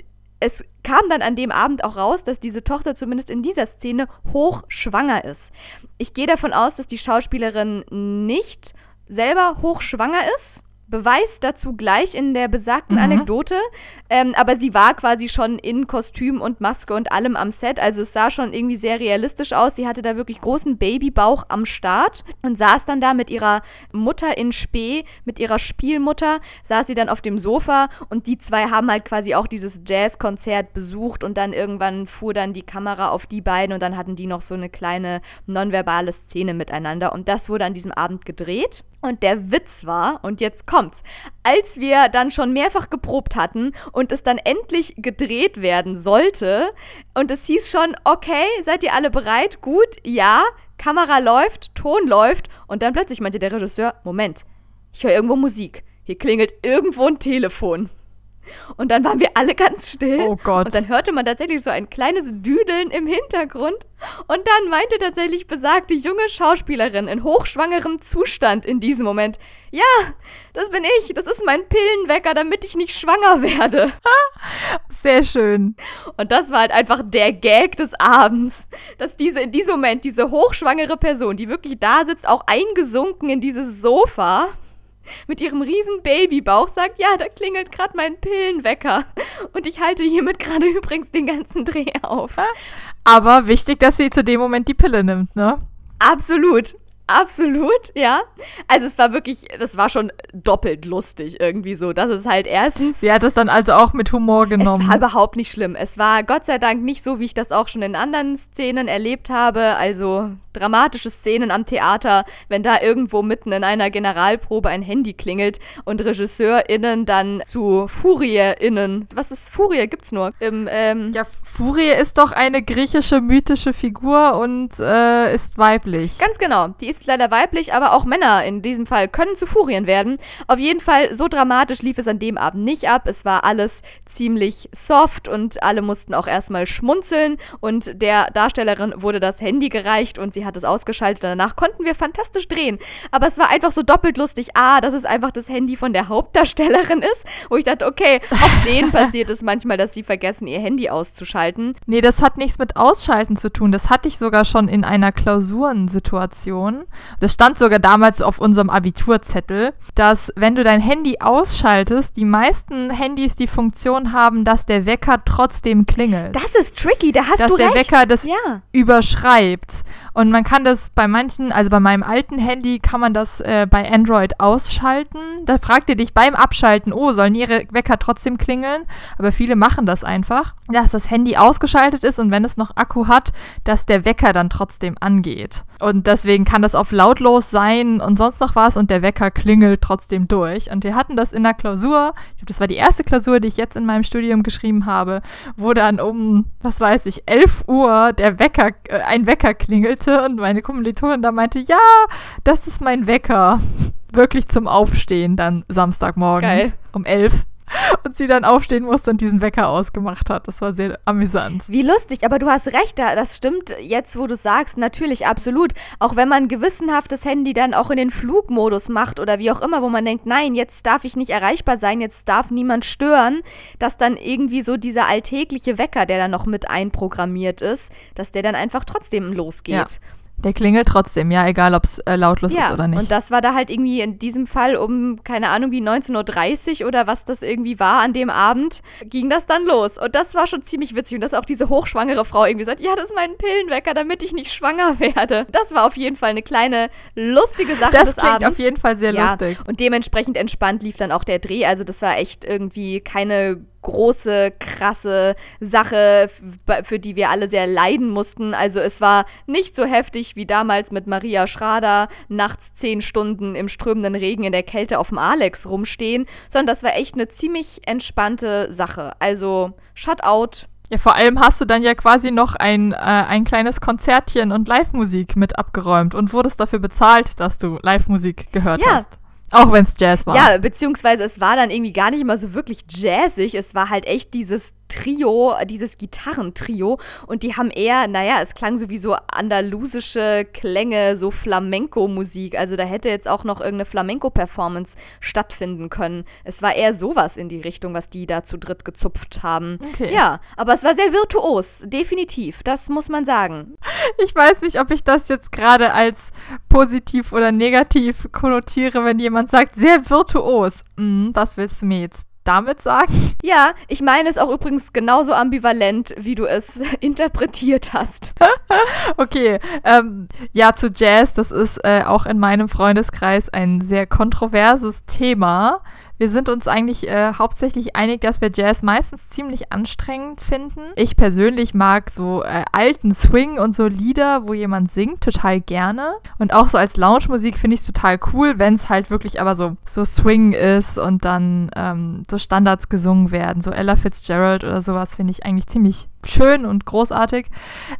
B: es kam dann an dem Abend auch raus, dass diese Tochter zumindest in dieser Szene hochschwanger ist. Ich gehe davon aus, dass die Schauspielerin nicht selber hochschwanger ist. Beweis dazu gleich in der besagten mhm. Anekdote. Ähm, aber sie war quasi schon in Kostüm und Maske und allem am Set. Also es sah schon irgendwie sehr realistisch aus. Sie hatte da wirklich großen Babybauch am Start und saß dann da mit ihrer Mutter in Spee, mit ihrer Spielmutter, saß sie dann auf dem Sofa und die zwei haben halt quasi auch dieses Jazzkonzert besucht und dann irgendwann fuhr dann die Kamera auf die beiden und dann hatten die noch so eine kleine nonverbale Szene miteinander. Und das wurde an diesem Abend gedreht. Und der Witz war, und jetzt kommt's, als wir dann schon mehrfach geprobt hatten und es dann endlich gedreht werden sollte und es hieß schon, okay, seid ihr alle bereit? Gut, ja, Kamera läuft, Ton läuft und dann plötzlich meinte der Regisseur, Moment, ich höre irgendwo Musik. Hier klingelt irgendwo ein Telefon. Und dann waren wir alle ganz still.
A: Oh Gott.
B: Und dann hörte man tatsächlich so ein kleines Düdeln im Hintergrund. Und dann meinte tatsächlich besagte junge Schauspielerin in hochschwangerem Zustand in diesem Moment, ja, das bin ich, das ist mein Pillenwecker, damit ich nicht schwanger werde.
A: Sehr schön.
B: Und das war halt einfach der Gag des Abends, dass diese in diesem Moment diese hochschwangere Person, die wirklich da sitzt, auch eingesunken in dieses Sofa, mit ihrem riesen Babybauch sagt, ja, da klingelt gerade mein Pillenwecker. Und ich halte hiermit gerade übrigens den ganzen Dreh auf.
A: Aber wichtig, dass sie zu dem Moment die Pille nimmt, ne?
B: Absolut. Absolut, ja. Also es war wirklich, das war schon doppelt lustig irgendwie so. Das ist halt erstens.
A: Sie hat es dann also auch mit Humor genommen.
B: Es war überhaupt nicht schlimm. Es war Gott sei Dank nicht so, wie ich das auch schon in anderen Szenen erlebt habe. Also dramatische Szenen am Theater, wenn da irgendwo mitten in einer Generalprobe ein Handy klingelt und RegisseurInnen dann zu FurierInnen. Was ist Furie? Gibt's nur. Im, ähm
A: ja, Furie ist doch eine griechische mythische Figur und äh, ist weiblich.
B: Ganz genau. Die ist leider weiblich, aber auch Männer in diesem Fall können zu Furien werden. Auf jeden Fall, so dramatisch lief es an dem Abend nicht ab. Es war alles ziemlich soft und alle mussten auch erstmal schmunzeln und der Darstellerin wurde das Handy gereicht und sie hat es ausgeschaltet. Danach konnten wir fantastisch drehen. Aber es war einfach so doppelt lustig. Ah, dass es einfach das Handy von der Hauptdarstellerin ist, wo ich dachte, okay, auch denen passiert es manchmal, dass sie vergessen, ihr Handy auszuschalten.
A: Nee, das hat nichts mit Ausschalten zu tun. Das hatte ich sogar schon in einer Klausurensituation. Das stand sogar damals auf unserem Abiturzettel, dass wenn du dein Handy ausschaltest, die meisten Handys die Funktion haben, dass der Wecker trotzdem klingelt.
B: Das ist tricky, da hast
A: dass
B: du
A: recht.
B: Dass
A: der Wecker das ja. überschreibt. Und man kann das bei manchen, also bei meinem alten Handy kann man das äh, bei Android ausschalten. Da fragt ihr dich beim Abschalten, oh, sollen ihre Wecker trotzdem klingeln? Aber viele machen das einfach, dass das Handy ausgeschaltet ist und wenn es noch Akku hat, dass der Wecker dann trotzdem angeht. Und deswegen kann das auf lautlos sein und sonst noch was und der Wecker klingelt trotzdem durch. Und wir hatten das in der Klausur, ich glaube, das war die erste Klausur, die ich jetzt in meinem Studium geschrieben habe, wo dann um, was weiß ich, 11 Uhr der Wecker, äh, ein Wecker klingelte und meine Kommilitonin da meinte, ja, das ist mein Wecker. Wirklich zum Aufstehen dann Samstagmorgens um elf. Und sie dann aufstehen musste und diesen Wecker ausgemacht hat. Das war sehr amüsant.
B: Wie lustig, aber du hast recht, das stimmt jetzt, wo du sagst, natürlich, absolut. Auch wenn man gewissenhaft das Handy dann auch in den Flugmodus macht oder wie auch immer, wo man denkt, nein, jetzt darf ich nicht erreichbar sein, jetzt darf niemand stören, dass dann irgendwie so dieser alltägliche Wecker, der dann noch mit einprogrammiert ist, dass der dann einfach trotzdem losgeht. Ja.
A: Der klingelt trotzdem, ja, egal ob es äh, lautlos ja, ist oder nicht.
B: Und das war da halt irgendwie in diesem Fall um, keine Ahnung, wie 19.30 Uhr oder was das irgendwie war an dem Abend, ging das dann los. Und das war schon ziemlich witzig. Und dass auch diese hochschwangere Frau irgendwie sagt, ja, das ist mein Pillenwecker, damit ich nicht schwanger werde. Das war auf jeden Fall eine kleine lustige Sache
A: das
B: des klingt
A: Abends. auf jeden Fall sehr ja, lustig.
B: Und dementsprechend entspannt lief dann auch der Dreh. Also das war echt irgendwie keine große, krasse Sache, für die wir alle sehr leiden mussten. Also es war nicht so heftig wie damals mit Maria Schrader nachts zehn Stunden im strömenden Regen in der Kälte auf dem Alex rumstehen, sondern das war echt eine ziemlich entspannte Sache. Also Shutout.
A: Ja, vor allem hast du dann ja quasi noch ein, äh, ein kleines Konzertchen und Live-Musik mit abgeräumt und wurdest dafür bezahlt, dass du Live-Musik gehört ja. hast. Auch wenn es Jazz war.
B: Ja, beziehungsweise es war dann irgendwie gar nicht immer so wirklich jazzig. Es war halt echt dieses Trio, dieses Gitarrentrio. Und die haben eher, naja, es klang sowieso andalusische Klänge, so Flamenco-Musik. Also da hätte jetzt auch noch irgendeine Flamenco-Performance stattfinden können. Es war eher sowas in die Richtung, was die da zu dritt gezupft haben. Okay. Ja, aber es war sehr virtuos, definitiv. Das muss man sagen.
A: Ich weiß nicht, ob ich das jetzt gerade als positiv oder negativ konnotiere, wenn jemand sagt, sehr virtuos. Mm, was willst du mir jetzt damit sagen?
B: Ja, ich meine es auch übrigens genauso ambivalent, wie du es interpretiert hast.
A: okay, ähm, ja, zu Jazz, das ist äh, auch in meinem Freundeskreis ein sehr kontroverses Thema. Wir sind uns eigentlich äh, hauptsächlich einig, dass wir Jazz meistens ziemlich anstrengend finden. Ich persönlich mag so äh, alten Swing und so Lieder, wo jemand singt, total gerne. Und auch so als Lounge-Musik finde ich es total cool, wenn es halt wirklich aber so, so Swing ist und dann ähm, so Standards gesungen werden. So Ella Fitzgerald oder sowas finde ich eigentlich ziemlich schön und großartig.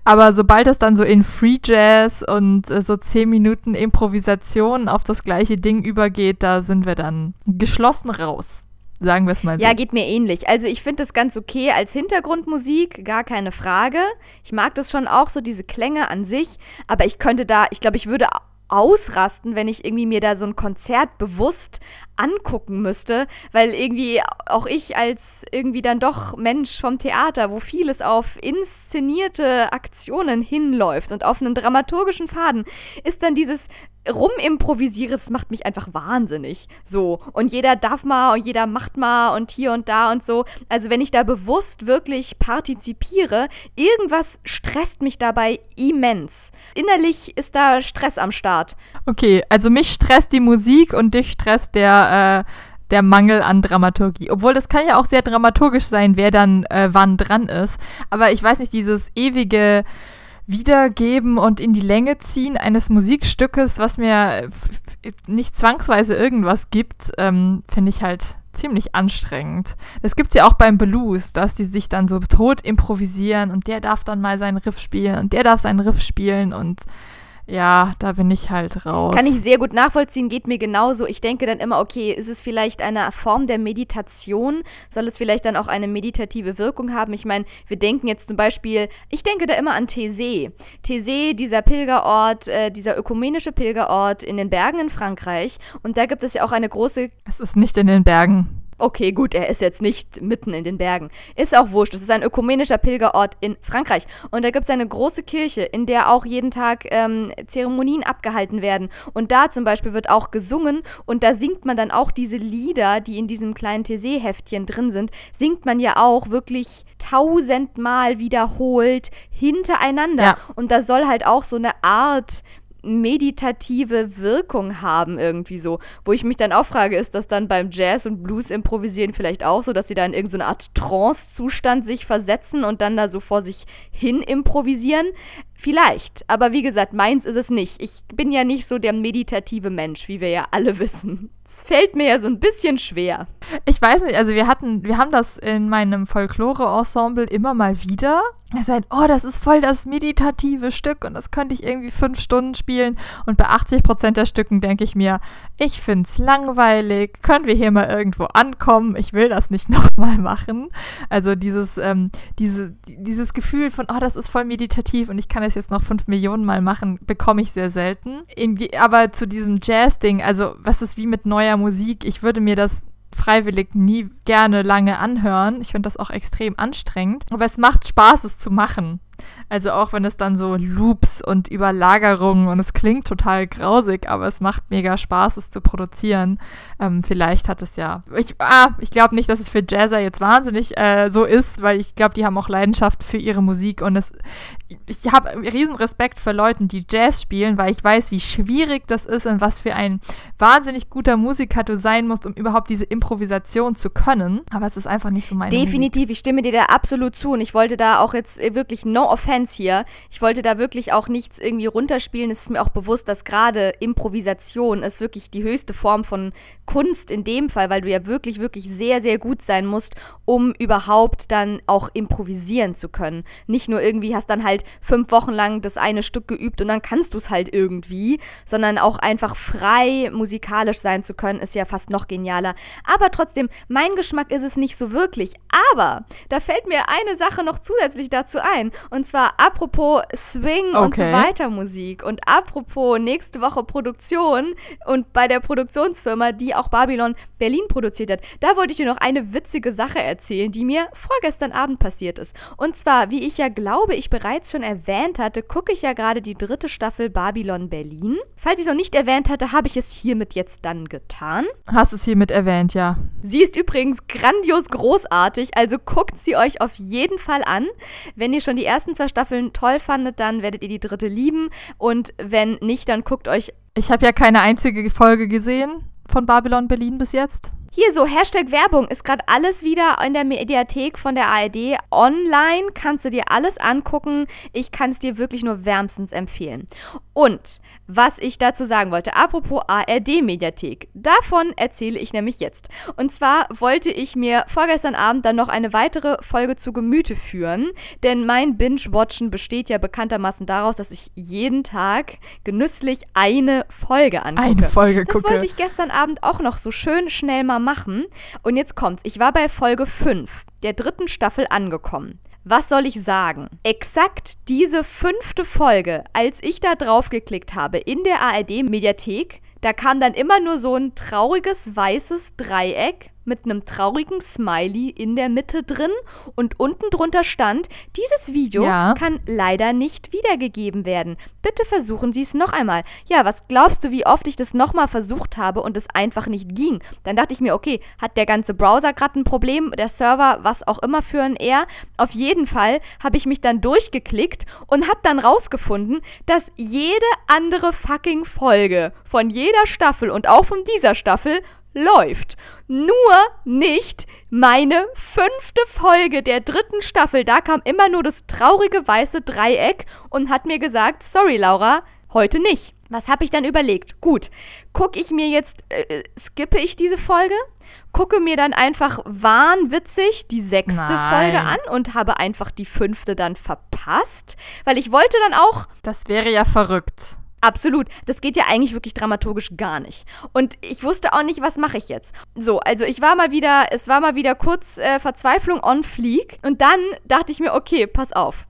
A: Aber sobald es dann so in Free Jazz und äh, so 10 Minuten Improvisation auf das gleiche Ding übergeht, da sind wir dann geschlossen raus. Sagen wir es mal so.
B: Ja, geht mir ähnlich. Also ich finde das ganz okay als Hintergrundmusik, gar keine Frage. Ich mag das schon auch, so diese Klänge an sich. Aber ich könnte da, ich glaube, ich würde ausrasten, wenn ich irgendwie mir da so ein Konzert bewusst angucken müsste, weil irgendwie auch ich als irgendwie dann doch Mensch vom Theater, wo vieles auf inszenierte Aktionen hinläuft und auf einen dramaturgischen Faden, ist dann dieses rumimprovisiere, das macht mich einfach wahnsinnig. So. Und jeder darf mal und jeder macht mal und hier und da und so. Also wenn ich da bewusst wirklich partizipiere, irgendwas stresst mich dabei immens. Innerlich ist da Stress am Start.
A: Okay, also mich stresst die Musik und dich stresst der, äh, der Mangel an Dramaturgie. Obwohl das kann ja auch sehr dramaturgisch sein, wer dann äh, wann dran ist. Aber ich weiß nicht, dieses ewige Wiedergeben und in die Länge ziehen eines Musikstückes, was mir nicht zwangsweise irgendwas gibt, ähm, finde ich halt ziemlich anstrengend. Das gibt es ja auch beim Blues, dass die sich dann so tot improvisieren und der darf dann mal seinen Riff spielen und der darf seinen Riff spielen und ja, da bin ich halt raus.
B: Kann ich sehr gut nachvollziehen, geht mir genauso. Ich denke dann immer, okay, ist es vielleicht eine Form der Meditation? Soll es vielleicht dann auch eine meditative Wirkung haben? Ich meine, wir denken jetzt zum Beispiel, ich denke da immer an Thésée. Thésée, dieser Pilgerort, äh, dieser ökumenische Pilgerort in den Bergen in Frankreich. Und da gibt es ja auch eine große.
A: Es ist nicht in den Bergen.
B: Okay, gut, er ist jetzt nicht mitten in den Bergen. Ist auch wurscht. Es ist ein ökumenischer Pilgerort in Frankreich. Und da gibt es eine große Kirche, in der auch jeden Tag ähm, Zeremonien abgehalten werden. Und da zum Beispiel wird auch gesungen. Und da singt man dann auch diese Lieder, die in diesem kleinen Thésée-Heftchen drin sind, singt man ja auch wirklich tausendmal wiederholt hintereinander. Ja. Und da soll halt auch so eine Art meditative Wirkung haben irgendwie so. Wo ich mich dann auch frage, ist das dann beim Jazz und Blues improvisieren vielleicht auch so, dass sie da in irgendeine Art Trance-Zustand sich versetzen und dann da so vor sich hin improvisieren? Vielleicht, aber wie gesagt, meins ist es nicht. Ich bin ja nicht so der meditative Mensch, wie wir ja alle wissen. Es fällt mir ja so ein bisschen schwer.
A: Ich weiß nicht, also wir hatten, wir haben das in meinem Folklore-Ensemble immer mal wieder. Er sagt, oh, das ist voll das meditative Stück und das könnte ich irgendwie fünf Stunden spielen. Und bei 80 Prozent der Stücken denke ich mir, ich finde es langweilig, können wir hier mal irgendwo ankommen? Ich will das nicht nochmal machen. Also dieses, ähm, diese, dieses Gefühl von, oh, das ist voll meditativ und ich kann es jetzt noch fünf Millionen Mal machen, bekomme ich sehr selten. Die, aber zu diesem Jazz-Ding, also was ist wie mit neuer Musik? Ich würde mir das freiwillig nie gerne lange anhören. Ich finde das auch extrem anstrengend. Aber es macht Spaß, es zu machen. Also auch wenn es dann so Loops und Überlagerungen und es klingt total grausig, aber es macht mega Spaß, es zu produzieren. Ähm, vielleicht hat es ja. Ich, ah, ich glaube nicht, dass es für Jazzer jetzt wahnsinnig äh, so ist, weil ich glaube, die haben auch Leidenschaft für ihre Musik und es. Ich habe riesen Respekt für Leute, die Jazz spielen, weil ich weiß, wie schwierig das ist und was für ein wahnsinnig guter Musiker du sein musst, um überhaupt diese Improvisation zu können. Aber es ist einfach nicht so meine
B: Definitiv,
A: Musik.
B: ich stimme dir da absolut zu und ich wollte da auch jetzt wirklich no offense hier. Ich wollte da wirklich auch nichts irgendwie runterspielen. Es ist mir auch bewusst, dass gerade Improvisation ist wirklich die höchste Form von Kunst in dem Fall, weil du ja wirklich, wirklich sehr, sehr gut sein musst, um überhaupt dann auch improvisieren zu können. Nicht nur irgendwie hast dann halt fünf Wochen lang das eine Stück geübt und dann kannst du es halt irgendwie, sondern auch einfach frei musikalisch sein zu können, ist ja fast noch genialer. Aber trotzdem, mein Geschmack ist es nicht so wirklich. Aber da fällt mir eine Sache noch zusätzlich dazu ein. Und zwar apropos Swing okay. und so weiter Musik und apropos nächste Woche Produktion und bei der Produktionsfirma, die auch Babylon Berlin produziert hat, da wollte ich dir noch eine witzige Sache erzählen, die mir vorgestern Abend passiert ist. Und zwar, wie ich ja glaube, ich bereits schon erwähnt hatte, gucke ich ja gerade die dritte Staffel Babylon Berlin. Falls ich es noch nicht erwähnt hatte, habe ich es hiermit jetzt dann getan.
A: Hast es hiermit erwähnt, ja.
B: Sie ist übrigens grandios großartig, also guckt sie euch auf jeden Fall an. Wenn ihr schon die ersten zwei Staffeln toll fandet, dann werdet ihr die dritte lieben. Und wenn nicht, dann guckt euch.
A: Ich habe ja keine einzige Folge gesehen von Babylon Berlin bis jetzt.
B: Hier so Hashtag Werbung ist gerade alles wieder in der Mediathek von der ARD online. Kannst du dir alles angucken. Ich kann es dir wirklich nur wärmstens empfehlen. Und was ich dazu sagen wollte, apropos ARD-Mediathek, davon erzähle ich nämlich jetzt. Und zwar wollte ich mir vorgestern Abend dann noch eine weitere Folge zu Gemüte führen, denn mein Binge-Watchen besteht ja bekanntermaßen daraus, dass ich jeden Tag genüsslich eine Folge angucke.
A: Eine Folge
B: das
A: gucke.
B: Das wollte ich gestern Abend auch noch so schön schnell mal machen. Und jetzt kommt's. Ich war bei Folge 5 der dritten Staffel angekommen. Was soll ich sagen? Exakt diese fünfte Folge, als ich da drauf geklickt habe in der ARD-Mediathek, da kam dann immer nur so ein trauriges weißes Dreieck mit einem traurigen Smiley in der Mitte drin und unten drunter stand, dieses Video ja. kann leider nicht wiedergegeben werden. Bitte versuchen Sie es noch einmal. Ja, was glaubst du, wie oft ich das nochmal versucht habe und es einfach nicht ging? Dann dachte ich mir, okay, hat der ganze Browser gerade ein Problem, der Server, was auch immer für ein R? Auf jeden Fall habe ich mich dann durchgeklickt und habe dann rausgefunden, dass jede andere fucking Folge von jeder Staffel und auch von dieser Staffel läuft. Nur nicht meine fünfte Folge der dritten Staffel. Da kam immer nur das traurige weiße Dreieck und hat mir gesagt, sorry Laura, heute nicht. Was habe ich dann überlegt? Gut, gucke ich mir jetzt, äh, äh, skippe ich diese Folge, gucke mir dann einfach wahnwitzig die sechste Nein. Folge an und habe einfach die fünfte dann verpasst, weil ich wollte dann auch.
A: Das wäre ja verrückt.
B: Absolut. Das geht ja eigentlich wirklich dramaturgisch gar nicht. Und ich wusste auch nicht, was mache ich jetzt. So, also ich war mal wieder, es war mal wieder kurz äh, Verzweiflung on fleek. Und dann dachte ich mir, okay, pass auf.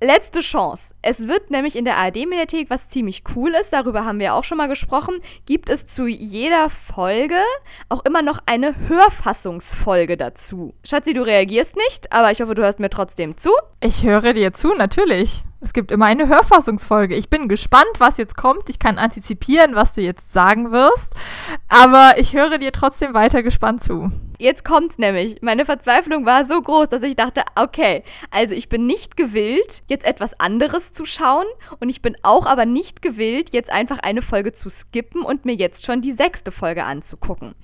B: Letzte Chance. Es wird nämlich in der ARD-Mediathek, was ziemlich cool ist, darüber haben wir auch schon mal gesprochen, gibt es zu jeder Folge auch immer noch eine Hörfassungsfolge dazu. Schatzi, du reagierst nicht, aber ich hoffe, du hörst mir trotzdem zu.
A: Ich höre dir zu, natürlich. Es gibt immer eine Hörfassungsfolge. Ich bin gespannt, was jetzt kommt. Ich kann antizipieren, was du jetzt sagen wirst. Aber ich höre dir trotzdem weiter gespannt zu.
B: Jetzt kommt's nämlich. Meine Verzweiflung war so groß, dass ich dachte, okay, also ich bin nicht gewillt, jetzt etwas anderes zu schauen. Und ich bin auch aber nicht gewillt, jetzt einfach eine Folge zu skippen und mir jetzt schon die sechste Folge anzugucken.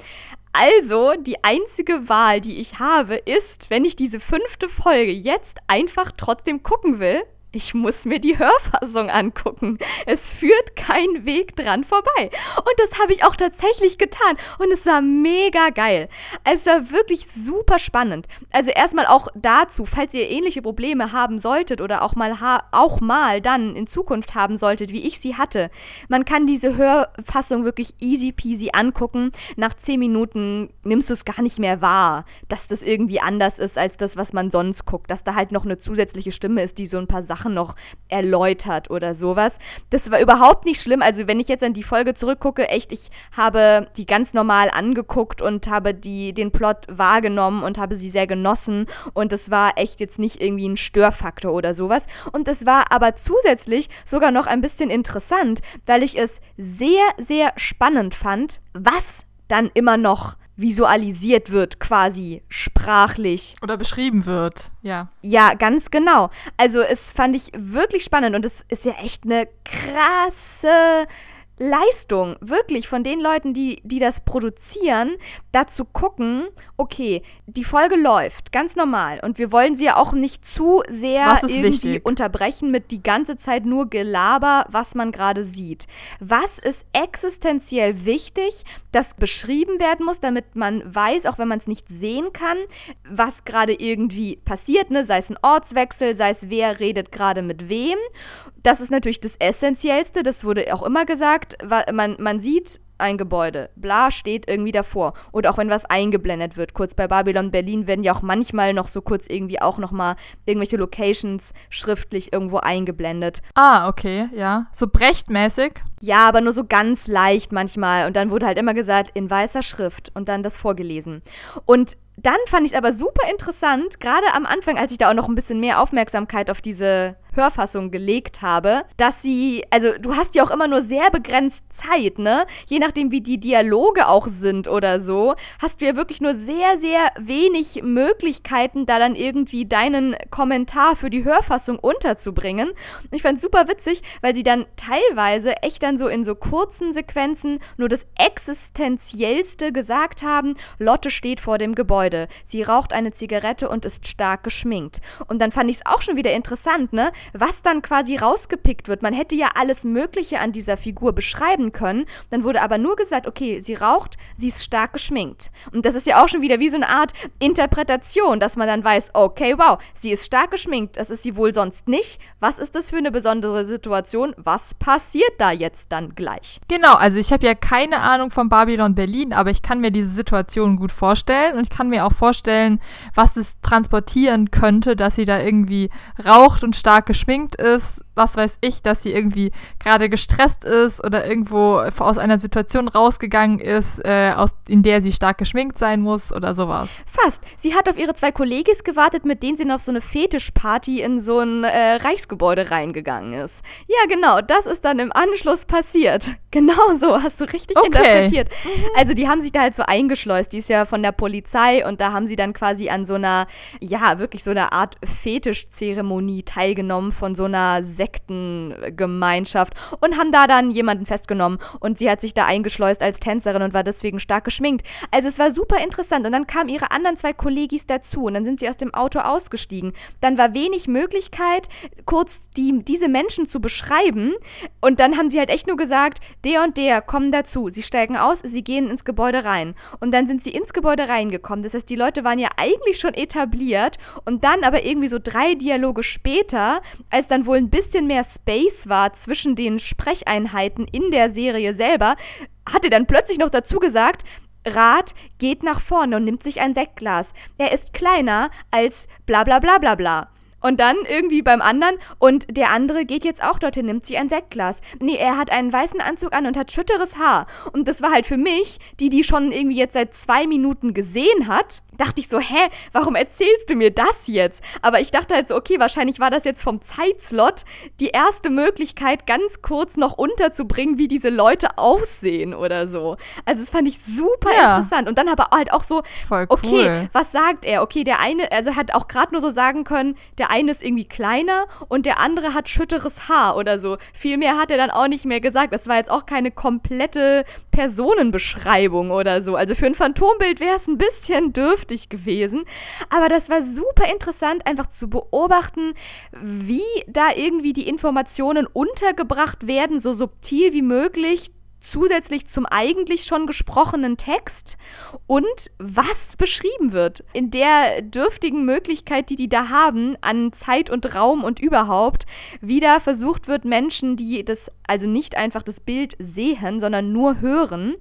B: Also, die einzige Wahl, die ich habe, ist, wenn ich diese fünfte Folge jetzt einfach trotzdem gucken will, ich muss mir die Hörfassung angucken. Es führt kein Weg dran vorbei. Und das habe ich auch tatsächlich getan. Und es war mega geil. Es war wirklich super spannend. Also erstmal auch dazu, falls ihr ähnliche Probleme haben solltet oder auch mal, auch mal dann in Zukunft haben solltet, wie ich sie hatte. Man kann diese Hörfassung wirklich easy peasy angucken. Nach zehn Minuten nimmst du es gar nicht mehr wahr, dass das irgendwie anders ist als das, was man sonst guckt. Dass da halt noch eine zusätzliche Stimme ist, die so ein paar Sachen Sachen noch erläutert oder sowas. Das war überhaupt nicht schlimm. Also wenn ich jetzt an die Folge zurückgucke, echt, ich habe die ganz normal angeguckt und habe die, den Plot wahrgenommen und habe sie sehr genossen. Und es war echt jetzt nicht irgendwie ein Störfaktor oder sowas. Und es war aber zusätzlich sogar noch ein bisschen interessant, weil ich es sehr, sehr spannend fand, was dann immer noch visualisiert wird, quasi sprachlich.
A: Oder beschrieben wird, ja.
B: Ja, ganz genau. Also es fand ich wirklich spannend und es ist ja echt eine krasse Leistung, wirklich von den Leuten, die, die das produzieren, dazu gucken, okay, die Folge läuft ganz normal und wir wollen sie ja auch nicht zu sehr irgendwie wichtig? unterbrechen mit die ganze Zeit nur Gelaber, was man gerade sieht. Was ist existenziell wichtig, das beschrieben werden muss, damit man weiß, auch wenn man es nicht sehen kann, was gerade irgendwie passiert, ne? sei es ein Ortswechsel, sei es wer redet gerade mit wem. Das ist natürlich das Essentiellste, das wurde auch immer gesagt. Man, man sieht ein Gebäude, bla, steht irgendwie davor. Oder auch wenn was eingeblendet wird. Kurz bei Babylon Berlin werden ja auch manchmal noch so kurz irgendwie auch nochmal irgendwelche Locations schriftlich irgendwo eingeblendet.
A: Ah, okay, ja. So brechtmäßig.
B: Ja, aber nur so ganz leicht manchmal. Und dann wurde halt immer gesagt, in weißer Schrift und dann das vorgelesen. Und dann fand ich es aber super interessant, gerade am Anfang, als ich da auch noch ein bisschen mehr Aufmerksamkeit auf diese Hörfassung gelegt habe, dass sie, also du hast ja auch immer nur sehr begrenzt Zeit, ne? Je nachdem, wie die Dialoge auch sind oder so, hast du ja wirklich nur sehr, sehr wenig Möglichkeiten, da dann irgendwie deinen Kommentar für die Hörfassung unterzubringen. Ich fand super witzig, weil sie dann teilweise echt dann so in so kurzen Sequenzen nur das Existenziellste gesagt haben. Lotte steht vor dem Gebäude. Sie raucht eine Zigarette und ist stark geschminkt. Und dann fand ich es auch schon wieder interessant, ne? Was dann quasi rausgepickt wird. Man hätte ja alles Mögliche an dieser Figur beschreiben können. Dann wurde aber nur gesagt, okay, sie raucht, sie ist stark geschminkt. Und das ist ja auch schon wieder wie so eine Art Interpretation, dass man dann weiß, okay, wow, sie ist stark geschminkt, das ist sie wohl sonst nicht. Was ist das für eine besondere Situation? Was passiert da jetzt dann gleich?
A: Genau, also ich habe ja keine Ahnung von Babylon Berlin, aber ich kann mir diese Situation gut vorstellen und ich kann mir auch vorstellen, was es transportieren könnte, dass sie da irgendwie raucht und stark geschminkt geschminkt ist, was weiß ich, dass sie irgendwie gerade gestresst ist oder irgendwo aus einer Situation rausgegangen ist, äh, aus, in der sie stark geschminkt sein muss oder sowas.
B: Fast. Sie hat auf ihre zwei Kollegis gewartet, mit denen sie auf so eine Fetischparty in so ein äh, Reichsgebäude reingegangen ist. Ja, genau, das ist dann im Anschluss passiert. Genau so, hast du richtig okay. interpretiert. Mhm. Also die haben sich da halt so eingeschleust, die ist ja von der Polizei und da haben sie dann quasi an so einer, ja, wirklich so einer Art Fetischzeremonie teilgenommen von so einer Sektengemeinschaft und haben da dann jemanden festgenommen und sie hat sich da eingeschleust als Tänzerin und war deswegen stark geschminkt. Also es war super interessant und dann kamen ihre anderen zwei Kollegis dazu und dann sind sie aus dem Auto ausgestiegen. Dann war wenig Möglichkeit, kurz die, diese Menschen zu beschreiben und dann haben sie halt echt nur gesagt, der und der kommen dazu. Sie steigen aus, sie gehen ins Gebäude rein. Und dann sind sie ins Gebäude reingekommen. Das heißt, die Leute waren ja eigentlich schon etabliert. Und dann aber irgendwie so drei Dialoge später, als dann wohl ein bisschen mehr Space war zwischen den Sprecheinheiten in der Serie selber, hat er dann plötzlich noch dazu gesagt, Rat geht nach vorne und nimmt sich ein Sektglas. Er ist kleiner als bla bla bla bla bla. Und dann irgendwie beim anderen und der andere geht jetzt auch dorthin, nimmt sich ein Sektglas. Nee, er hat einen weißen Anzug an und hat schütteres Haar. Und das war halt für mich, die die schon irgendwie jetzt seit zwei Minuten gesehen hat, dachte ich so, hä, warum erzählst du mir das jetzt? Aber ich dachte halt so, okay, wahrscheinlich war das jetzt vom Zeitslot die erste Möglichkeit, ganz kurz noch unterzubringen, wie diese Leute aussehen oder so. Also das fand ich super ja. interessant. Und dann aber halt auch so, Voll cool. okay, was sagt er? Okay, der eine, also hat auch gerade nur so sagen können, der eine ist irgendwie kleiner und der andere hat schütteres Haar oder so. Viel mehr hat er dann auch nicht mehr gesagt. Das war jetzt auch keine komplette Personenbeschreibung oder so. Also für ein Phantombild wäre es ein bisschen dürftig dürftig gewesen. Aber das war super interessant, einfach zu beobachten, wie da irgendwie die Informationen untergebracht werden, so subtil wie möglich zusätzlich zum eigentlich schon gesprochenen Text und was beschrieben wird. In der dürftigen Möglichkeit, die die da haben, an Zeit und Raum und überhaupt, wieder versucht wird, Menschen, die das also nicht einfach das Bild sehen, sondern nur hören,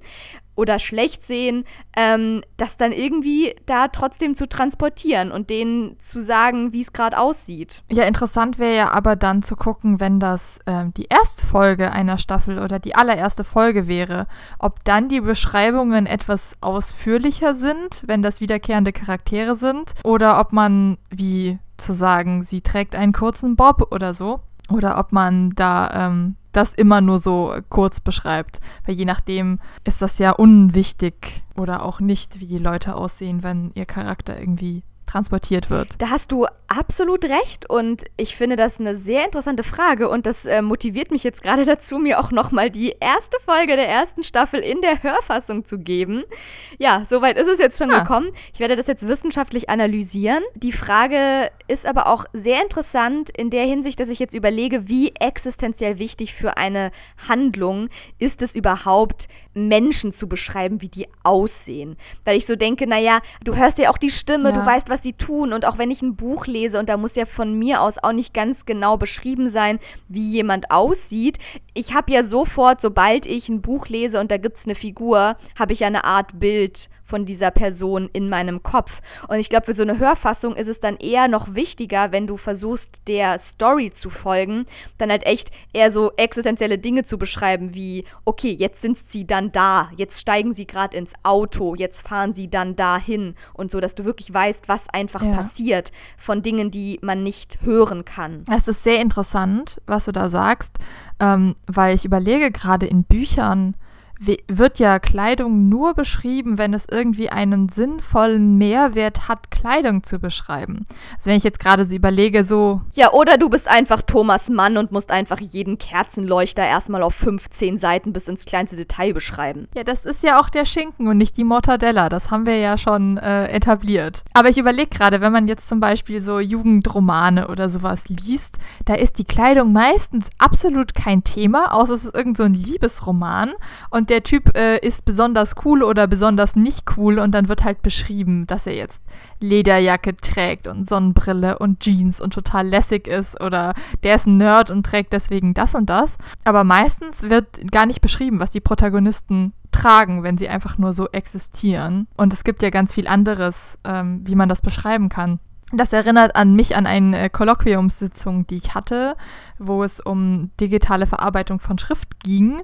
B: oder schlecht sehen, ähm, das dann irgendwie da trotzdem zu transportieren und denen zu sagen, wie es gerade aussieht.
A: Ja, interessant wäre ja aber dann zu gucken, wenn das ähm, die erste Folge einer Staffel oder die allererste Folge wäre, ob dann die Beschreibungen etwas ausführlicher sind, wenn das wiederkehrende Charaktere sind, oder ob man, wie zu sagen, sie trägt einen kurzen Bob oder so, oder ob man da ähm, das immer nur so kurz beschreibt. Weil je nachdem ist das ja unwichtig oder auch nicht, wie die Leute aussehen, wenn ihr Charakter irgendwie transportiert wird.
B: Da hast du absolut recht und ich finde das eine sehr interessante Frage und das äh, motiviert mich jetzt gerade dazu, mir auch nochmal die erste Folge der ersten Staffel in der Hörfassung zu geben. Ja, soweit ist es jetzt schon ah. gekommen. Ich werde das jetzt wissenschaftlich analysieren. Die Frage ist aber auch sehr interessant in der Hinsicht, dass ich jetzt überlege, wie existenziell wichtig für eine Handlung ist es überhaupt, Menschen zu beschreiben, wie die aussehen. Weil ich so denke, naja, du hörst ja auch die Stimme, ja. du weißt, was sie tun. Und auch wenn ich ein Buch lese, und da muss ja von mir aus auch nicht ganz genau beschrieben sein, wie jemand aussieht, ich habe ja sofort, sobald ich ein Buch lese und da gibt es eine Figur, habe ich ja eine Art Bild von dieser Person in meinem Kopf. Und ich glaube, für so eine Hörfassung ist es dann eher noch wichtiger, wenn du versuchst, der Story zu folgen, dann halt echt eher so existenzielle Dinge zu beschreiben, wie, okay, jetzt sind sie dann da, jetzt steigen sie gerade ins Auto, jetzt fahren sie dann dahin und so, dass du wirklich weißt, was einfach ja. passiert von Dingen, die man nicht hören kann.
A: Es ist sehr interessant, was du da sagst, ähm, weil ich überlege gerade in Büchern, wird ja Kleidung nur beschrieben, wenn es irgendwie einen sinnvollen Mehrwert hat, Kleidung zu beschreiben. Also wenn ich jetzt gerade so überlege, so.
B: Ja, oder du bist einfach Thomas Mann und musst einfach jeden Kerzenleuchter erstmal auf 15 Seiten bis ins kleinste Detail beschreiben.
A: Ja, das ist ja auch der Schinken und nicht die Mortadella. Das haben wir ja schon äh, etabliert. Aber ich überlege gerade, wenn man jetzt zum Beispiel so Jugendromane oder sowas liest, da ist die Kleidung meistens absolut kein Thema, außer es ist irgend so ein Liebesroman und und der Typ äh, ist besonders cool oder besonders nicht cool und dann wird halt beschrieben, dass er jetzt Lederjacke trägt und Sonnenbrille und Jeans und total lässig ist oder der ist ein Nerd und trägt deswegen das und das. Aber meistens wird gar nicht beschrieben, was die Protagonisten tragen, wenn sie einfach nur so existieren. Und es gibt ja ganz viel anderes, ähm, wie man das beschreiben kann. Das erinnert an mich an eine Kolloquiumssitzung, die ich hatte, wo es um digitale Verarbeitung von Schrift ging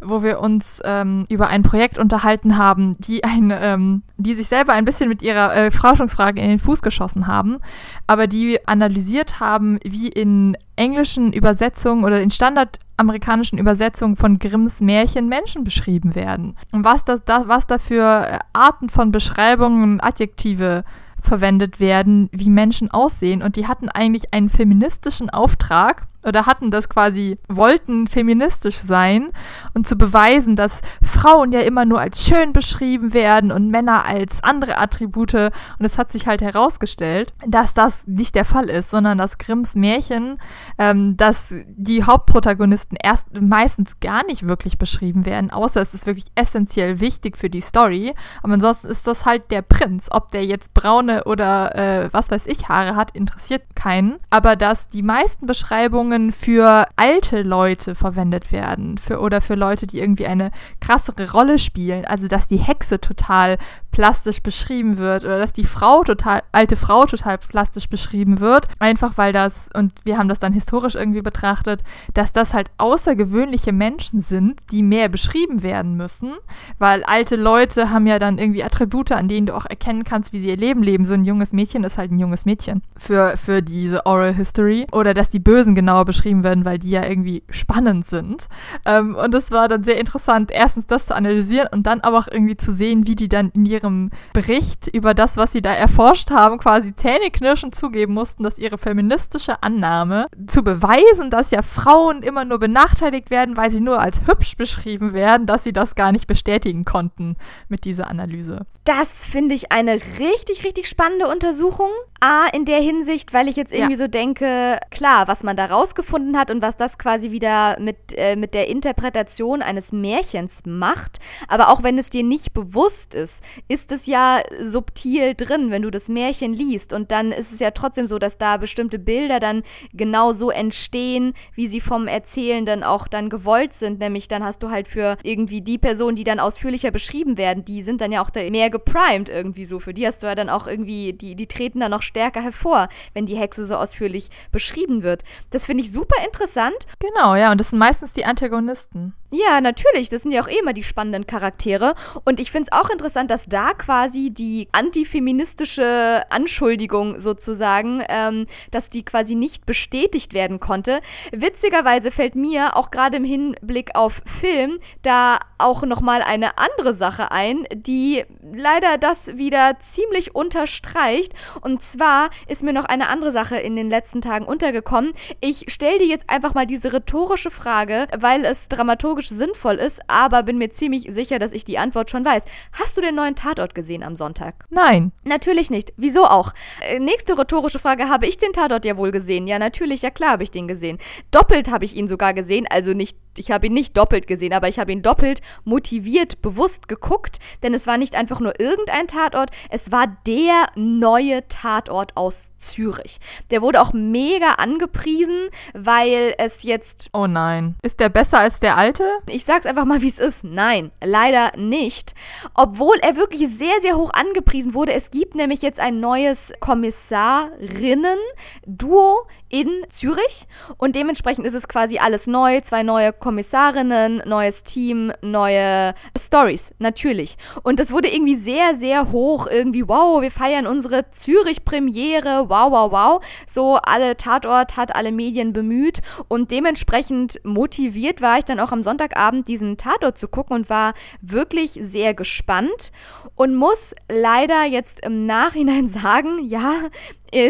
A: wo wir uns ähm, über ein Projekt unterhalten haben, die, ein, ähm, die sich selber ein bisschen mit ihrer äh, Forschungsfrage in den Fuß geschossen haben, aber die analysiert haben, wie in englischen Übersetzungen oder in standardamerikanischen Übersetzungen von Grimms Märchen Menschen beschrieben werden. Und was, das, das, was da für Arten von Beschreibungen und Adjektive verwendet werden, wie Menschen aussehen. Und die hatten eigentlich einen feministischen Auftrag oder hatten das quasi, wollten feministisch sein und zu beweisen, dass Frauen ja immer nur als schön beschrieben werden und Männer als andere Attribute. Und es hat sich halt herausgestellt, dass das nicht der Fall ist, sondern dass Grimms Märchen, ähm, dass die Hauptprotagonisten erst meistens gar nicht wirklich beschrieben werden, außer es ist wirklich essentiell wichtig für die Story. Aber ansonsten ist das halt der Prinz. Ob der jetzt braune oder äh, was weiß ich Haare hat, interessiert keinen. Aber dass die meisten Beschreibungen Beschreibungen für alte Leute verwendet werden für, oder für Leute, die irgendwie eine krassere Rolle spielen. Also, dass die Hexe total plastisch beschrieben wird oder dass die Frau total, alte Frau total plastisch beschrieben wird. Einfach weil das, und wir haben das dann historisch irgendwie betrachtet, dass das halt außergewöhnliche Menschen sind, die mehr beschrieben werden müssen, weil alte Leute haben ja dann irgendwie Attribute, an denen du auch erkennen kannst, wie sie ihr Leben leben. So ein junges Mädchen ist halt ein junges Mädchen für, für diese Oral History. Oder dass die Bösen genau genauer beschrieben werden, weil die ja irgendwie spannend sind. Ähm, und es war dann sehr interessant, erstens das zu analysieren und dann aber auch irgendwie zu sehen, wie die dann in ihrem Bericht über das, was sie da erforscht haben, quasi zähneknirschend zugeben mussten, dass ihre feministische Annahme zu beweisen, dass ja Frauen immer nur benachteiligt werden, weil sie nur als hübsch beschrieben werden, dass sie das gar nicht bestätigen konnten mit dieser Analyse.
B: Das finde ich eine richtig, richtig spannende Untersuchung. A, in der Hinsicht, weil ich jetzt irgendwie ja. so denke, klar, was man da rausgefunden hat und was das quasi wieder mit, äh, mit der Interpretation eines Märchens macht. Aber auch wenn es dir nicht bewusst ist, ist es ja subtil drin, wenn du das Märchen liest. Und dann ist es ja trotzdem so, dass da bestimmte Bilder dann genau so entstehen, wie sie vom Erzählenden auch dann gewollt sind. Nämlich dann hast du halt für irgendwie die Personen, die dann ausführlicher beschrieben werden, die sind dann ja auch mehr geprimed irgendwie so. Für die hast du ja dann auch irgendwie, die, die treten dann noch stärker hervor, wenn die Hexe so ausführlich beschrieben wird. Das finde ich super interessant.
A: Genau, ja, und das sind meistens die Antagonisten.
B: Ja, natürlich. Das sind ja auch eh immer die spannenden Charaktere. Und ich finde es auch interessant, dass da quasi die antifeministische Anschuldigung sozusagen, ähm, dass die quasi nicht bestätigt werden konnte. Witzigerweise fällt mir auch gerade im Hinblick auf Film da auch nochmal eine andere Sache ein, die leider das wieder ziemlich unterstreicht. Und zwar ist mir noch eine andere Sache in den letzten Tagen untergekommen. Ich stelle dir jetzt einfach mal diese rhetorische Frage, weil es dramaturgisch sinnvoll ist, aber bin mir ziemlich sicher, dass ich die Antwort schon weiß. Hast du den neuen Tatort gesehen am Sonntag?
A: Nein.
B: Natürlich nicht. Wieso auch? Äh, nächste rhetorische Frage, habe ich den Tatort ja wohl gesehen? Ja, natürlich, ja klar habe ich den gesehen. Doppelt habe ich ihn sogar gesehen, also nicht ich habe ihn nicht doppelt gesehen, aber ich habe ihn doppelt motiviert, bewusst geguckt, denn es war nicht einfach nur irgendein Tatort, es war der neue Tatort aus Zürich. Der wurde auch mega angepriesen, weil es jetzt.
A: Oh nein. Ist der besser als der alte?
B: Ich sag's einfach mal, wie es ist. Nein, leider nicht. Obwohl er wirklich sehr, sehr hoch angepriesen wurde. Es gibt nämlich jetzt ein neues Kommissarinnen-Duo in Zürich und dementsprechend ist es quasi alles neu. Zwei neue Kommissarinnen, neues Team, neue Stories, natürlich. Und das wurde irgendwie sehr, sehr hoch. Irgendwie, wow, wir feiern unsere Zürich-Premiere wow, wow, wow. So alle Tatort hat alle Medien bemüht und dementsprechend motiviert war ich dann auch am Sonntagabend diesen Tatort zu gucken und war wirklich sehr gespannt und muss leider jetzt im Nachhinein sagen, ja,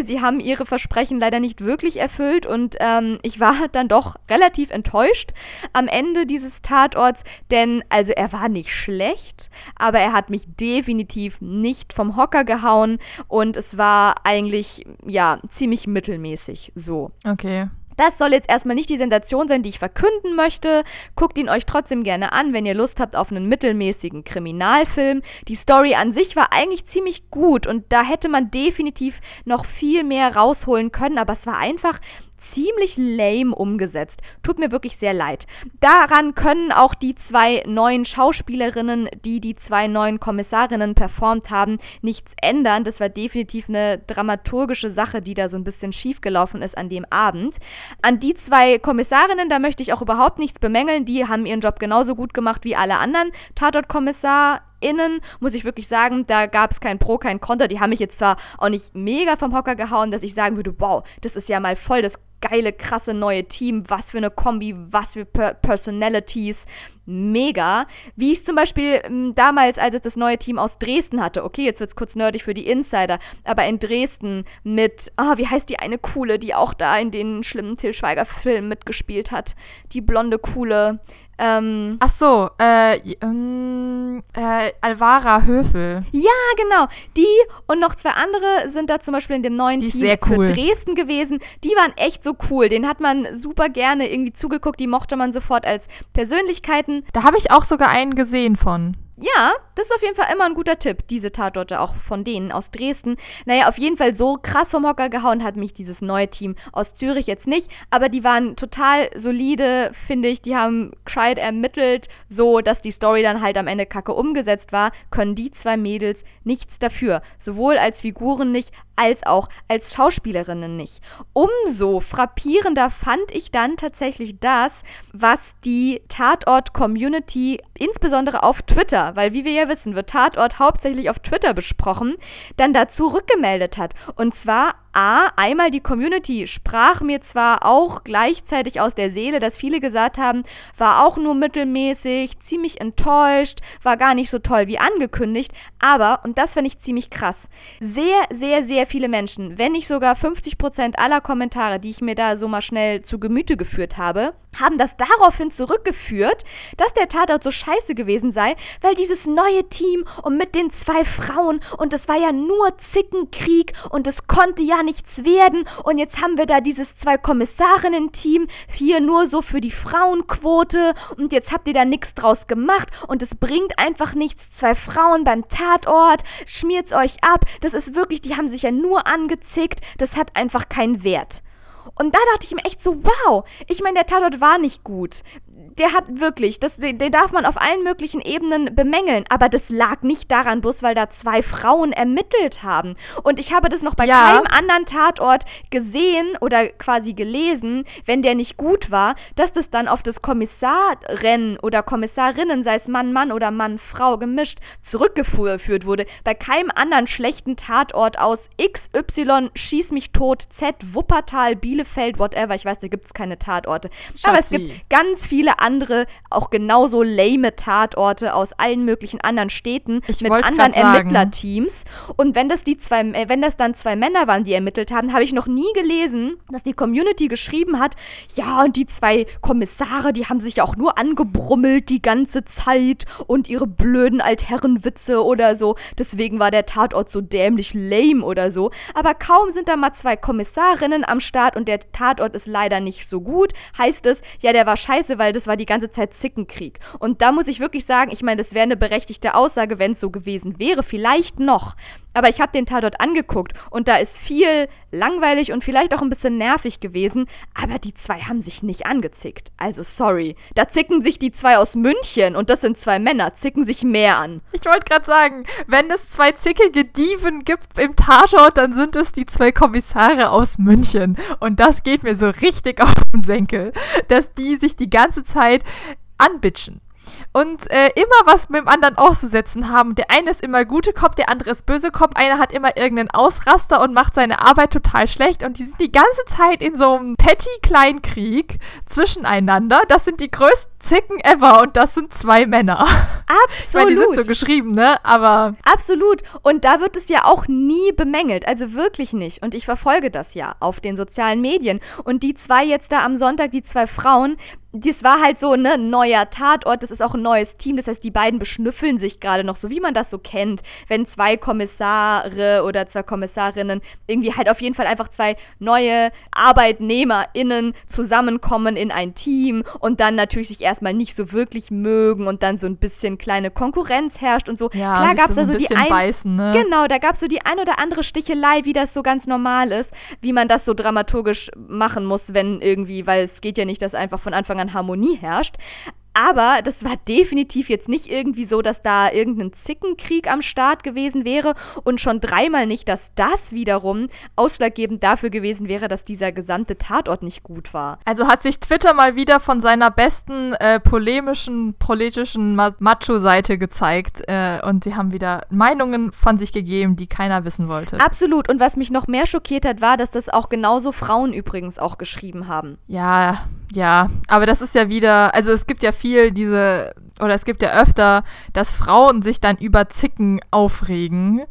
B: sie haben ihre Versprechen leider nicht wirklich erfüllt und ähm, ich war dann doch relativ enttäuscht am Ende dieses Tatorts, denn also er war nicht schlecht, aber er hat mich definitiv nicht vom Hocker gehauen und es war eigentlich ja ziemlich mittelmäßig so.
A: Okay.
B: Das soll jetzt erstmal nicht die Sensation sein, die ich verkünden möchte. Guckt ihn euch trotzdem gerne an, wenn ihr Lust habt auf einen mittelmäßigen Kriminalfilm. Die Story an sich war eigentlich ziemlich gut und da hätte man definitiv noch viel mehr rausholen können, aber es war einfach ziemlich lame umgesetzt. Tut mir wirklich sehr leid. Daran können auch die zwei neuen Schauspielerinnen, die die zwei neuen Kommissarinnen performt haben, nichts ändern. Das war definitiv eine dramaturgische Sache, die da so ein bisschen schiefgelaufen ist an dem Abend. An die zwei Kommissarinnen, da möchte ich auch überhaupt nichts bemängeln. Die haben ihren Job genauso gut gemacht wie alle anderen Tatort-Kommissar innen muss ich wirklich sagen, da gab es kein Pro, kein Konter. Die haben mich jetzt zwar auch nicht mega vom Hocker gehauen, dass ich sagen würde, wow, das ist ja mal voll das geile, krasse neue Team, was für eine Kombi, was für per Personalities, mega. Wie es zum Beispiel ähm, damals, als es das neue Team aus Dresden hatte, okay, jetzt wird es kurz nerdig für die Insider, aber in Dresden mit, ah, wie heißt die eine Coole, die auch da in den schlimmen Till Schweiger-Filmen mitgespielt hat, die blonde Coole,
A: ähm, Ach so, äh, ähm, äh, Alvara Höfel.
B: Ja, genau. Die und noch zwei andere sind da zum Beispiel in dem neuen
A: die
B: Team
A: cool.
B: für Dresden gewesen. Die waren echt so cool. Den hat man super gerne irgendwie zugeguckt. Die mochte man sofort als Persönlichkeiten.
A: Da habe ich auch sogar einen gesehen von.
B: Ja, das ist auf jeden Fall immer ein guter Tipp, diese Tatorte auch von denen aus Dresden. Naja, auf jeden Fall so krass vom Hocker gehauen hat mich dieses neue Team aus Zürich jetzt nicht, aber die waren total solide, finde ich. Die haben gescheit ermittelt, so dass die Story dann halt am Ende kacke umgesetzt war, können die zwei Mädels nichts dafür. Sowohl als Figuren nicht, als auch als Schauspielerinnen nicht. Umso frappierender fand ich dann tatsächlich das, was die Tatort-Community insbesondere auf Twitter Weil wie wir ja wissen, wird Tatort hauptsächlich auf Twitter besprochen, dann dazu rückgemeldet hat. Und zwar A, einmal die Community sprach mir zwar auch gleichzeitig aus der Seele, dass viele gesagt haben, war auch nur mittelmäßig, ziemlich enttäuscht, war gar nicht so toll wie angekündigt, aber, und das finde ich ziemlich krass, sehr, sehr, sehr viele Menschen, wenn nicht sogar 50% aller Kommentare, die ich mir da so mal schnell zu Gemüte geführt habe, haben das daraufhin zurückgeführt, dass der Tatort so scheiße gewesen sei, weil dieses neue Team und mit den zwei Frauen und es war ja nur Zickenkrieg und es konnte ja nichts werden und jetzt haben wir da dieses zwei Kommissarinnen-Team hier nur so für die Frauenquote und jetzt habt ihr da nichts draus gemacht und es bringt einfach nichts. Zwei Frauen beim Tatort, schmiert's euch ab. Das ist wirklich, die haben sich ja nur angezickt. Das hat einfach keinen Wert. Und da dachte ich mir echt so, wow. Ich meine, der Tatort war nicht gut der hat wirklich, das, den, den, darf man auf allen möglichen Ebenen bemängeln. Aber das lag nicht daran, bloß weil da zwei Frauen ermittelt haben. Und ich habe das noch bei ja. keinem anderen Tatort gesehen oder quasi gelesen, wenn der nicht gut war, dass das dann auf das Kommissarrennen oder Kommissarinnen, sei es Mann, Mann oder Mann, Frau gemischt, zurückgeführt wurde. Bei keinem anderen schlechten Tatort aus XY, Schieß mich tot, Z, Wuppertal, Bielefeld, whatever. Ich weiß, da gibt es keine Tatorte. Schatzi. Aber es gibt ganz viele andere andere, auch genauso lame Tatorte aus allen möglichen anderen Städten
A: ich
B: mit anderen Ermittlerteams. Und wenn das die zwei, äh, wenn das dann zwei Männer waren, die ermittelt haben, habe ich noch nie gelesen, dass die Community geschrieben hat, ja, und die zwei Kommissare, die haben sich ja auch nur angebrummelt die ganze Zeit und ihre blöden Altherrenwitze oder so. Deswegen war der Tatort so dämlich lame oder so. Aber kaum sind da mal zwei Kommissarinnen am Start und der Tatort ist leider nicht so gut, heißt es, ja, der war scheiße, weil das war die ganze Zeit Zickenkrieg. Und da muss ich wirklich sagen, ich meine, das wäre eine berechtigte Aussage, wenn es so gewesen wäre. Vielleicht noch. Aber ich habe den Tatort angeguckt und da ist viel langweilig und vielleicht auch ein bisschen nervig gewesen, aber die zwei haben sich nicht angezickt. Also sorry. Da zicken sich die zwei aus München und das sind zwei Männer, zicken sich mehr an.
A: Ich wollte gerade sagen, wenn es zwei zickige Dieven gibt im Tatort, dann sind es die zwei Kommissare aus München. Und das geht mir so richtig auf den Senkel, dass die sich die ganze Zeit anbitschen und äh, immer was mit dem anderen auszusetzen haben. Der eine ist immer gute Kopf, der andere ist böse Kopf, einer hat immer irgendeinen Ausraster und macht seine Arbeit total schlecht und die sind die ganze Zeit in so einem Petty-Kleinkrieg zwischeneinander. Das sind die größten Zicken ever und das sind zwei Männer.
B: Absolut.
A: Ich die sind so geschrieben, ne? Aber.
B: Absolut. Und da wird es ja auch nie bemängelt. Also wirklich nicht. Und ich verfolge das ja auf den sozialen Medien. Und die zwei jetzt da am Sonntag, die zwei Frauen, das war halt so, ne, neuer Tatort, das ist auch ein neues Team, das heißt, die beiden beschnüffeln sich gerade noch, so wie man das so kennt, wenn zwei Kommissare oder zwei Kommissarinnen irgendwie halt auf jeden Fall einfach zwei neue ArbeitnehmerInnen zusammenkommen in ein Team und dann natürlich sich erstmal nicht so wirklich mögen und dann so ein bisschen kleine Konkurrenz herrscht und so.
A: Ja, Klar gab es da so die ein beißen, ne?
B: Genau, da gab es so die ein oder andere Stichelei, wie das so ganz normal ist, wie man das so dramaturgisch machen muss, wenn irgendwie, weil es geht ja nicht, dass einfach von Anfang an Harmonie herrscht. Aber das war definitiv jetzt nicht irgendwie so, dass da irgendein Zickenkrieg am Start gewesen wäre und schon dreimal nicht, dass das wiederum ausschlaggebend dafür gewesen wäre, dass dieser gesamte Tatort nicht gut war.
A: Also hat sich Twitter mal wieder von seiner besten äh, polemischen, politischen Ma Macho-Seite gezeigt äh, und sie haben wieder Meinungen von sich gegeben, die keiner wissen wollte.
B: Absolut. Und was mich noch mehr schockiert hat, war, dass das auch genauso Frauen übrigens auch geschrieben haben.
A: Ja, ja, aber das ist ja wieder, also es gibt ja viel diese, oder es gibt ja öfter, dass Frauen sich dann über Zicken aufregen,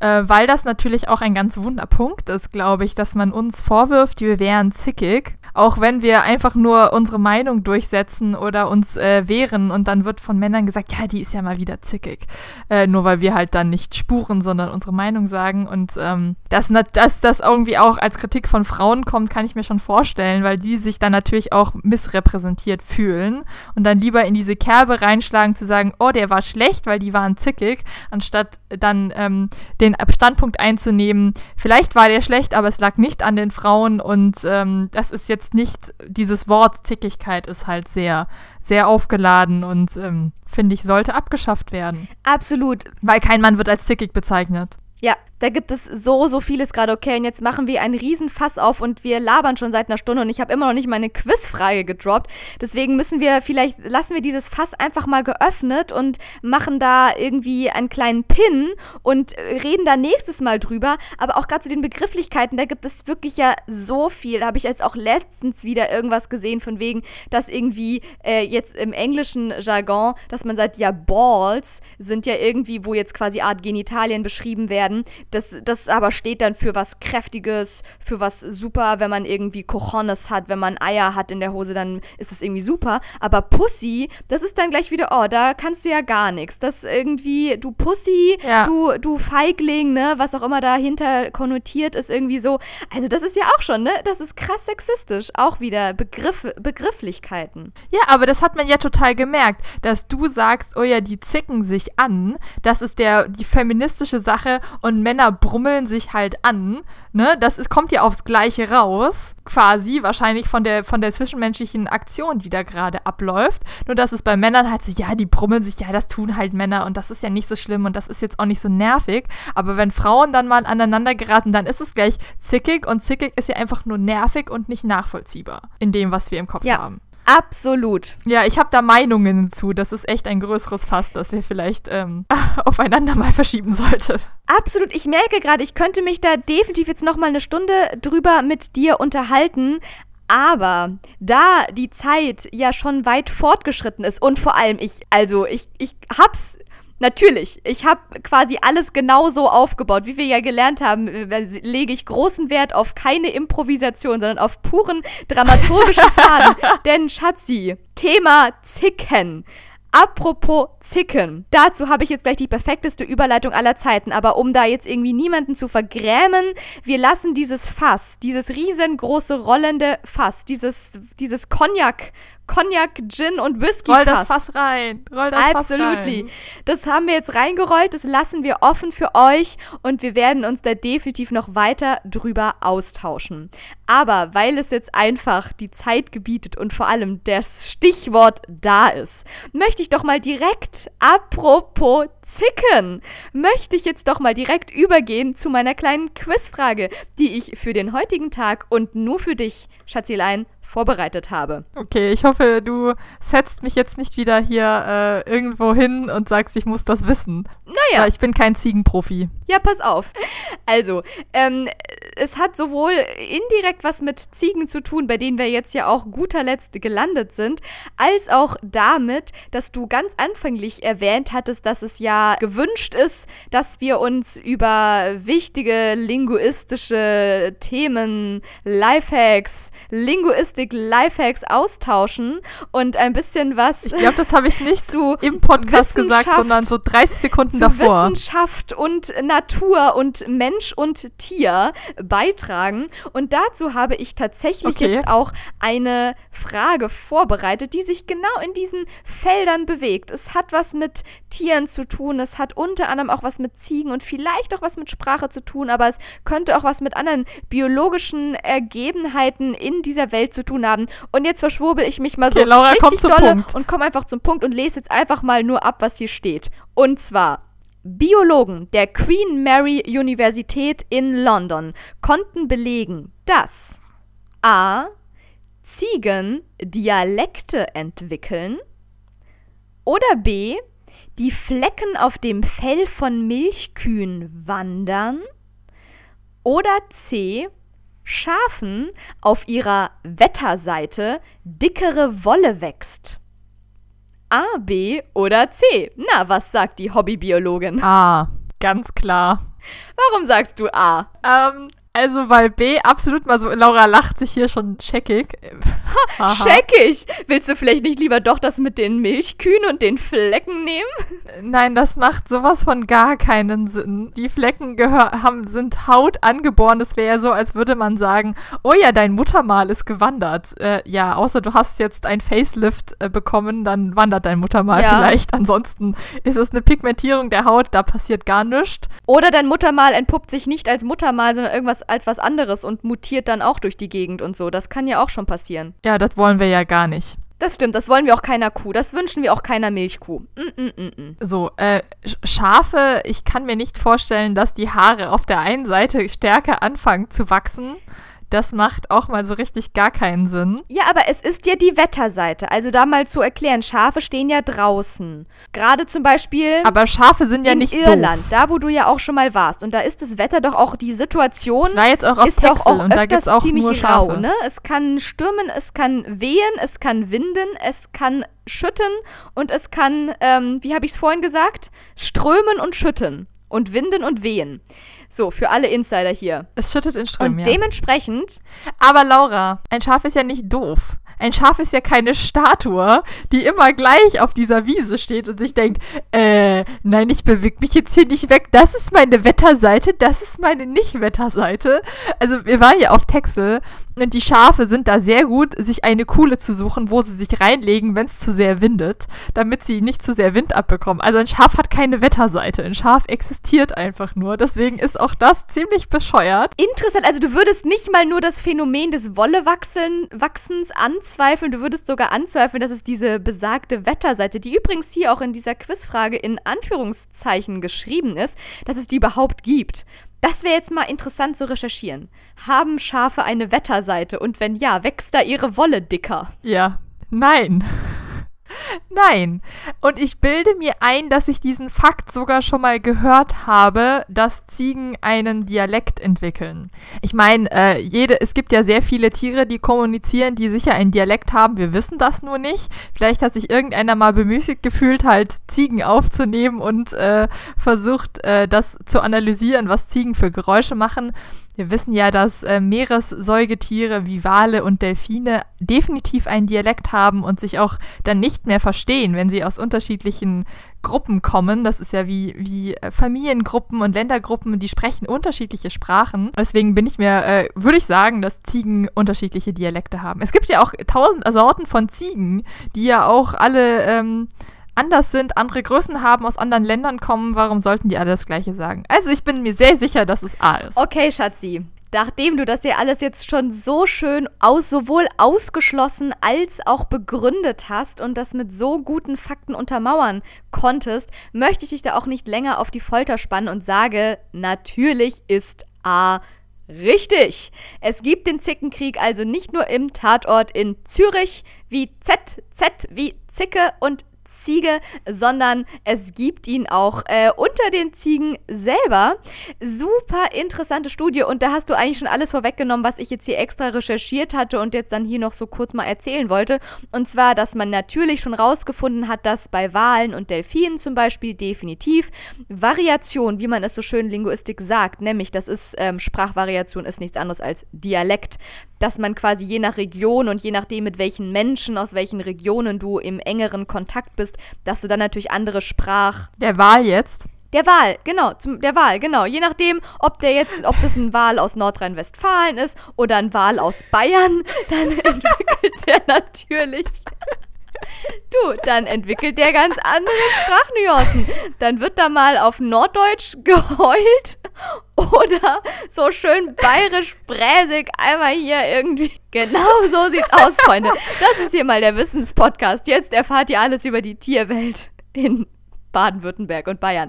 A: äh, weil das natürlich auch ein ganz wunder Punkt ist, glaube ich, dass man uns vorwirft, wir wären zickig auch wenn wir einfach nur unsere Meinung durchsetzen oder uns äh, wehren und dann wird von Männern gesagt, ja, die ist ja mal wieder zickig. Äh, nur weil wir halt dann nicht spuren, sondern unsere Meinung sagen. Und ähm, dass, dass das irgendwie auch als Kritik von Frauen kommt, kann ich mir schon vorstellen, weil die sich dann natürlich auch missrepräsentiert fühlen und dann lieber in diese Kerbe reinschlagen zu sagen, oh, der war schlecht, weil die waren zickig, anstatt dann ähm, den Standpunkt einzunehmen, vielleicht war der schlecht, aber es lag nicht an den Frauen und ähm, das ist jetzt nicht, dieses Wort Zickigkeit ist halt sehr, sehr aufgeladen und ähm, finde ich, sollte abgeschafft werden.
B: Absolut.
A: Weil kein Mann wird als zickig bezeichnet.
B: Ja, Da gibt es so, so vieles gerade, okay. Und jetzt machen wir einen riesen Fass auf und wir labern schon seit einer Stunde und ich habe immer noch nicht meine Quizfrage gedroppt. Deswegen müssen wir vielleicht, lassen wir dieses Fass einfach mal geöffnet und machen da irgendwie einen kleinen Pin und reden da nächstes Mal drüber. Aber auch gerade zu den Begrifflichkeiten, da gibt es wirklich ja so viel. Da habe ich jetzt auch letztens wieder irgendwas gesehen von wegen, dass irgendwie äh, jetzt im englischen Jargon, dass man sagt, ja, Balls sind ja irgendwie, wo jetzt quasi Art Genitalien beschrieben werden. Das, das aber steht dann für was Kräftiges, für was super, wenn man irgendwie Cojones hat, wenn man Eier hat in der Hose, dann ist es irgendwie super. Aber Pussy, das ist dann gleich wieder, oh, da kannst du ja gar nichts. Das irgendwie, du Pussy,
A: Ja.
B: du, du Feigling, ne, was auch immer dahinter konnotiert ist, irgendwie so. Also das ist ja auch schon, ne, das ist krass sexistisch. Auch wieder Begriffe, Begrifflichkeiten.
A: Ja, aber das hat man ja total gemerkt, dass du sagst, oh ja, die zicken sich an. Das ist der, die feministische Sache und Männer brummeln sich halt an. Ne? Das ist, kommt ja aufs Gleiche raus, quasi, wahrscheinlich von der, von der zwischenmenschlichen Aktion, die da gerade abläuft. Nur, dass es bei Männern halt so, ja, die brummeln sich, ja, das tun halt Männer und das ist ja nicht so schlimm und das ist jetzt auch nicht so nervig. Aber wenn Frauen dann mal aneinander geraten, dann ist es gleich zickig und zickig ist ja einfach nur nervig und nicht nachvollziehbar in dem, was wir im Kopf
B: Ja.
A: haben.
B: Absolut.
A: Ja, ich habe da Meinungen zu. Das ist echt ein größeres Fass, das wir vielleicht ähm, aufeinander mal verschieben sollten.
B: Absolut. Ich merke gerade, ich könnte mich da definitiv jetzt noch mal eine Stunde drüber mit dir unterhalten. Aber da die Zeit ja schon weit fortgeschritten ist und vor allem ich, also ich, ich hab's Natürlich, ich habe quasi alles genauso aufgebaut. Wie wir ja gelernt haben, lege ich großen Wert auf keine Improvisation, sondern auf puren dramaturgischen Faden. Denn Schatzi, Thema Zicken. Apropos Zicken. Dazu habe ich jetzt gleich die perfekteste Überleitung aller Zeiten. Aber um da jetzt irgendwie niemanden zu vergrämen, wir lassen dieses Fass, dieses riesengroße rollende Fass, dieses, dieses Cognac, Cognac, Gin und Whisky
A: Roll das Fass rein. Roll das Fass
B: Absolutely.
A: rein.
B: Das haben wir jetzt reingerollt, das lassen wir offen für euch und wir werden uns da definitiv noch weiter drüber austauschen. Aber weil es jetzt einfach die Zeit gebietet und vor allem das Stichwort da ist, möchte ich doch mal direkt, apropos Zicken, möchte ich jetzt doch mal direkt übergehen zu meiner kleinen Quizfrage, die ich für den heutigen Tag und nur für dich, Schatzilein, vorbereitet habe.
A: Okay, ich hoffe, du setzt mich jetzt nicht wieder hier äh, irgendwo hin und sagst, ich muss das wissen.
B: Naja.
A: Weil ich bin kein Ziegenprofi.
B: Ja, pass auf. Also, ähm, es hat sowohl indirekt was mit Ziegen zu tun, bei denen wir jetzt ja auch guter Letzt gelandet sind, als auch damit, dass du ganz anfänglich erwähnt hattest, dass es ja gewünscht ist, dass wir uns über wichtige linguistische Themen, Lifehacks, Linguistik, Lifehacks austauschen und ein bisschen was
A: Ich glaube, das habe ich nicht
B: zu
A: im Podcast gesagt, sondern so 30 Sekunden
B: zu
A: davor.
B: Wissenschaft und Natur und Mensch und Tier beitragen. Und dazu habe ich tatsächlich
A: Okay.
B: jetzt auch eine Frage vorbereitet, die sich genau in diesen Feldern bewegt. Es hat was mit Tieren zu tun, es hat unter anderem auch was mit Ziegen und vielleicht auch was mit Sprache zu tun, aber es könnte auch was mit anderen biologischen Ergebenheiten in dieser Welt zu tun haben. Und jetzt verschwurbel ich mich mal so
A: Okay, Laura,
B: richtig dolle und komme einfach zum Punkt und lese jetzt einfach mal nur ab, was hier steht. Und zwar. Biologen der Queen Mary Universität in London konnten belegen, dass a. Ziegen Dialekte entwickeln oder b. die Flecken auf dem Fell von Milchkühen wandern oder c. Schafen auf ihrer Wetterseite dickere Wolle wächst. A, B oder C? Na, was sagt die Hobbybiologin?
A: Ah, ganz klar.
B: Warum sagst du A?
A: Ähm, also, weil B absolut mal so, Laura lacht sich hier schon checkig. Haha.
B: Check ich. Willst du vielleicht nicht lieber doch das mit den Milchkühen und den Flecken nehmen?
A: Nein, das macht sowas von gar keinen Sinn. Die Flecken haben, sind Haut angeboren. Das wäre ja so, als würde man sagen, oh ja, dein Muttermal ist gewandert. Äh, ja, außer du hast jetzt ein Facelift äh, bekommen, dann wandert dein Muttermal
B: Ja.
A: vielleicht. Ansonsten ist es eine Pigmentierung der Haut, da passiert gar nichts.
B: Oder dein Muttermal entpuppt sich nicht als Muttermal, sondern irgendwas als was anderes und mutiert dann auch durch die Gegend und so. Das kann ja auch schon passieren.
A: Ja, das wollen wir ja gar nicht.
B: Das stimmt, das wollen wir auch keiner Kuh. Das wünschen wir auch keiner Milchkuh. Mm, mm, mm, mm.
A: So, äh, Schafe, ich kann mir nicht vorstellen, dass die Haare auf der einen Seite stärker anfangen zu wachsen das macht auch mal so richtig gar keinen Sinn.
B: Ja, aber es ist ja die Wetterseite. Also da mal zu erklären, Schafe stehen ja draußen. Gerade zum Beispiel.
A: Aber Schafe sind ja
B: in
A: nicht
B: Irland,
A: doof.
B: da wo du ja auch schon mal warst. Und da ist das Wetter doch auch die Situation.
A: Ich war jetzt auch auf
B: ist doch
A: Texel
B: auch
A: und da gibt's
B: öfters
A: auch
B: ziemlich
A: nur Schafe.
B: rau, ne? Es kann stürmen, es kann wehen, es kann winden, es kann schütten und es kann, ähm, wie habe ich es vorhin gesagt, strömen und schütten und winden und wehen. So, für alle Insider hier.
A: Es schüttet in Strömen,
B: Und dementsprechend,
A: Aber Laura, ein Schaf ist ja nicht doof. Ein Schaf ist ja keine Statue, die immer gleich auf dieser Wiese steht und sich denkt, äh, nein, ich bewege mich jetzt hier nicht weg. Das ist meine Wetterseite, das ist meine Nicht-Wetterseite. Also wir waren ja auf Texel und die Schafe sind da sehr gut, sich eine Kuhle zu suchen, wo sie sich reinlegen, wenn es zu sehr windet, damit sie nicht zu sehr Wind abbekommen. Also ein Schaf hat keine Wetterseite. Ein Schaf existiert einfach nur. Deswegen ist auch das ziemlich bescheuert.
B: interessant, also du würdest nicht mal nur das Phänomen des Wollewachsens anzweifeln, du würdest sogar anzweifeln, dass es diese besagte Wetterseite, die übrigens hier auch in dieser Quizfrage in Anführungszeichen geschrieben ist, dass es die überhaupt gibt. Das wäre jetzt mal interessant zu recherchieren. Haben Schafe eine Wetterseite und wenn ja, wächst da ihre Wolle dicker?
A: Ja. Nein. Nein. Und ich bilde mir ein, dass ich diesen Fakt sogar schon mal gehört habe, dass Ziegen einen Dialekt entwickeln. Ich meine, äh, jede, es gibt ja sehr viele Tiere, die kommunizieren, die sicher einen Dialekt haben. Wir wissen das nur nicht. Vielleicht hat sich irgendeiner mal bemüßigt gefühlt, halt Ziegen aufzunehmen und äh, versucht, äh, das zu analysieren, was Ziegen für Geräusche machen. Wir wissen ja, dass äh, Meeressäugetiere wie Wale und Delfine definitiv einen Dialekt haben und sich auch dann nicht mehr verstehen, wenn sie aus unterschiedlichen Gruppen kommen. Das ist ja wie, wie äh, Familiengruppen und Ländergruppen, die sprechen unterschiedliche Sprachen. Deswegen bin ich mir, äh, würde ich sagen, dass Ziegen unterschiedliche Dialekte haben. Es gibt ja auch tausend Sorten von Ziegen, die ja auch alle ähm, anders sind, andere Größen haben, aus anderen Ländern kommen. Warum sollten die alle das Gleiche sagen? Also ich bin mir sehr sicher, dass es A ist.
B: Okay, Schatzi. Nachdem du das hier alles jetzt schon so schön aus, sowohl ausgeschlossen als auch begründet hast und das mit so guten Fakten untermauern konntest, möchte ich dich da auch nicht länger auf die Folter spannen und sage, natürlich ist A richtig. Es gibt den Zickenkrieg also nicht nur im Tatort in Zürich wie Z, Z wie Zicke und Ziege, sondern es gibt ihn auch äh, unter den Ziegen selber. Super interessante Studie und da hast du eigentlich schon alles vorweggenommen, was ich jetzt hier extra recherchiert hatte und jetzt dann hier noch so kurz mal erzählen wollte. Und zwar, dass man natürlich schon rausgefunden hat, dass bei Walen und Delfinen zum Beispiel definitiv Variation, wie man es so schön Linguistik sagt, nämlich das ist ähm, Sprachvariation ist nichts anderes als Dialekt, dass man quasi je nach Region und je nachdem, mit welchen Menschen aus welchen Regionen du im engeren Kontakt bist, dass du dann natürlich andere Sprach
A: Der Wal jetzt.
B: der Wahl, genau, zum, der Wahl, genau. Je nachdem, ob der jetzt, ob das ein Wahl aus Nordrhein-Westfalen ist oder ein Wahl aus Bayern, dann entwickelt der natürlich. Du, dann entwickelt der ganz andere Sprachnuancen. Dann wird da mal auf Norddeutsch geheult oder so schön bayerisch bräsig einmal hier irgendwie. Genau so sieht's aus, Freunde. Das ist hier mal der Wissenspodcast. Jetzt erfahrt ihr alles über die Tierwelt in Baden-Württemberg und Bayern.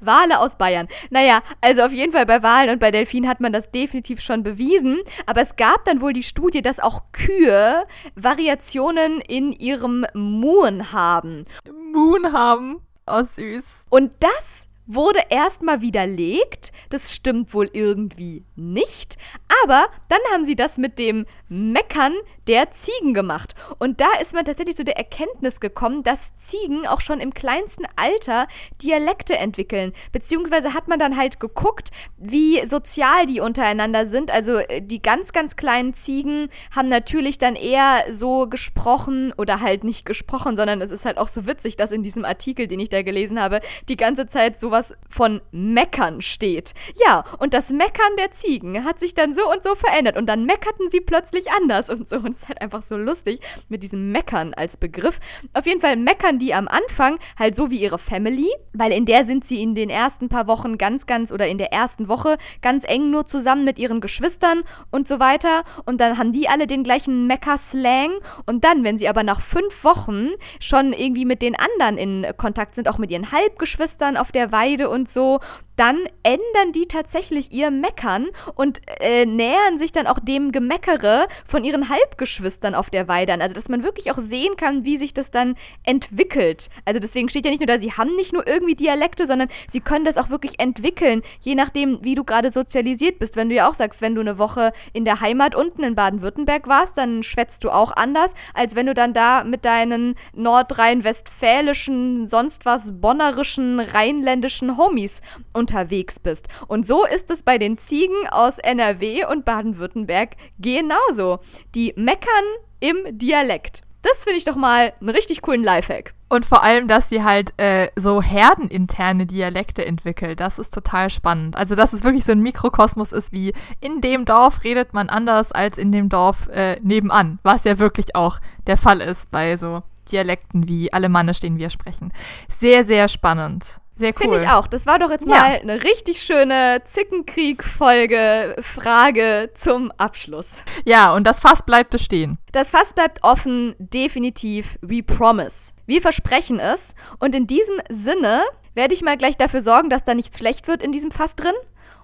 B: Wale aus Bayern. Naja, also auf jeden Fall bei Walen und bei Delfinen hat man das definitiv schon bewiesen. Aber es gab dann wohl die Studie, dass auch Kühe Variationen in ihrem Muhen haben.
A: Moon haben. Oh, süß.
B: Und das wurde erstmal widerlegt. Das stimmt wohl irgendwie nicht. Aber dann haben sie das mit dem Meckern der Ziegen gemacht. Und da ist man tatsächlich zu der Erkenntnis gekommen, dass Ziegen auch schon im kleinsten Alter Dialekte entwickeln. Beziehungsweise hat man dann halt geguckt, wie sozial die untereinander sind. Also äh, die ganz, ganz kleinen Ziegen haben natürlich dann eher so gesprochen oder halt nicht gesprochen, sondern es ist halt auch so witzig, dass in diesem Artikel, den ich da gelesen habe, die ganze Zeit sowas von Meckern steht. Ja, und das Meckern der Ziegen hat sich dann so und so verändert und dann meckerten sie plötzlich anders und so. Und ist halt einfach so lustig mit diesem Meckern als Begriff. Auf jeden Fall meckern die am Anfang halt so wie ihre Family, weil in der sind sie in den ersten paar Wochen ganz, ganz oder in der ersten Woche ganz eng nur zusammen mit ihren Geschwistern und so weiter. Und dann haben die alle den gleichen Mecker-Slang. Und dann, wenn sie aber nach fünf Wochen schon irgendwie mit den anderen in Kontakt sind, auch mit ihren Halbgeschwistern auf der Weide und so, dann ändern die tatsächlich ihr Meckern und äh, nähern sich dann auch dem Gemeckere von ihren Halbgeschwistern auf der Weide an. Also, dass man wirklich auch sehen kann, wie sich das dann entwickelt. Also, deswegen steht ja nicht nur da, sie haben nicht nur irgendwie Dialekte, sondern sie können das auch wirklich entwickeln, je nachdem, wie du gerade sozialisiert bist. Wenn du ja auch sagst, wenn du eine Woche in der Heimat unten in Baden-Württemberg warst, dann schwätzt du auch anders, als wenn du dann da mit deinen nordrhein-westfälischen, sonst was bonnerischen, rheinländischen Homies und unterwegs bist. Und so ist es bei den Ziegen aus NRW und Baden-Württemberg genauso. Die meckern im Dialekt. Das finde ich doch mal einen richtig coolen Lifehack.
A: Und vor allem, dass sie halt äh, so herdeninterne Dialekte entwickelt. Das ist total spannend. Also, dass es wirklich so ein Mikrokosmos ist, wie in dem Dorf redet man anders als in dem Dorf äh, nebenan. Was ja wirklich auch der Fall ist bei so Dialekten wie Alemannisch, den wir sprechen. Sehr, sehr spannend. Sehr cool.
B: Finde ich auch. Das war doch jetzt mal ja. eine richtig schöne Zickenkrieg-Folge, Frage zum Abschluss.
A: Ja, und das Fass bleibt bestehen.
B: Das Fass bleibt offen, definitiv. We promise. Wir versprechen es. Und in diesem Sinne werde ich mal gleich dafür sorgen, dass da nichts schlecht wird in diesem Fass drin.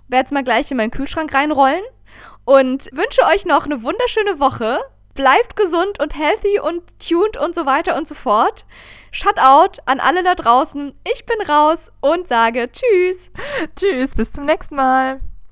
B: Werde es mal gleich in meinen Kühlschrank reinrollen. Und wünsche euch noch eine wunderschöne Woche. Bleibt gesund und healthy und tuned und so weiter und so fort. Shutout an alle da draußen. Ich bin raus und sage Tschüss.
A: Tschüss, bis zum nächsten Mal.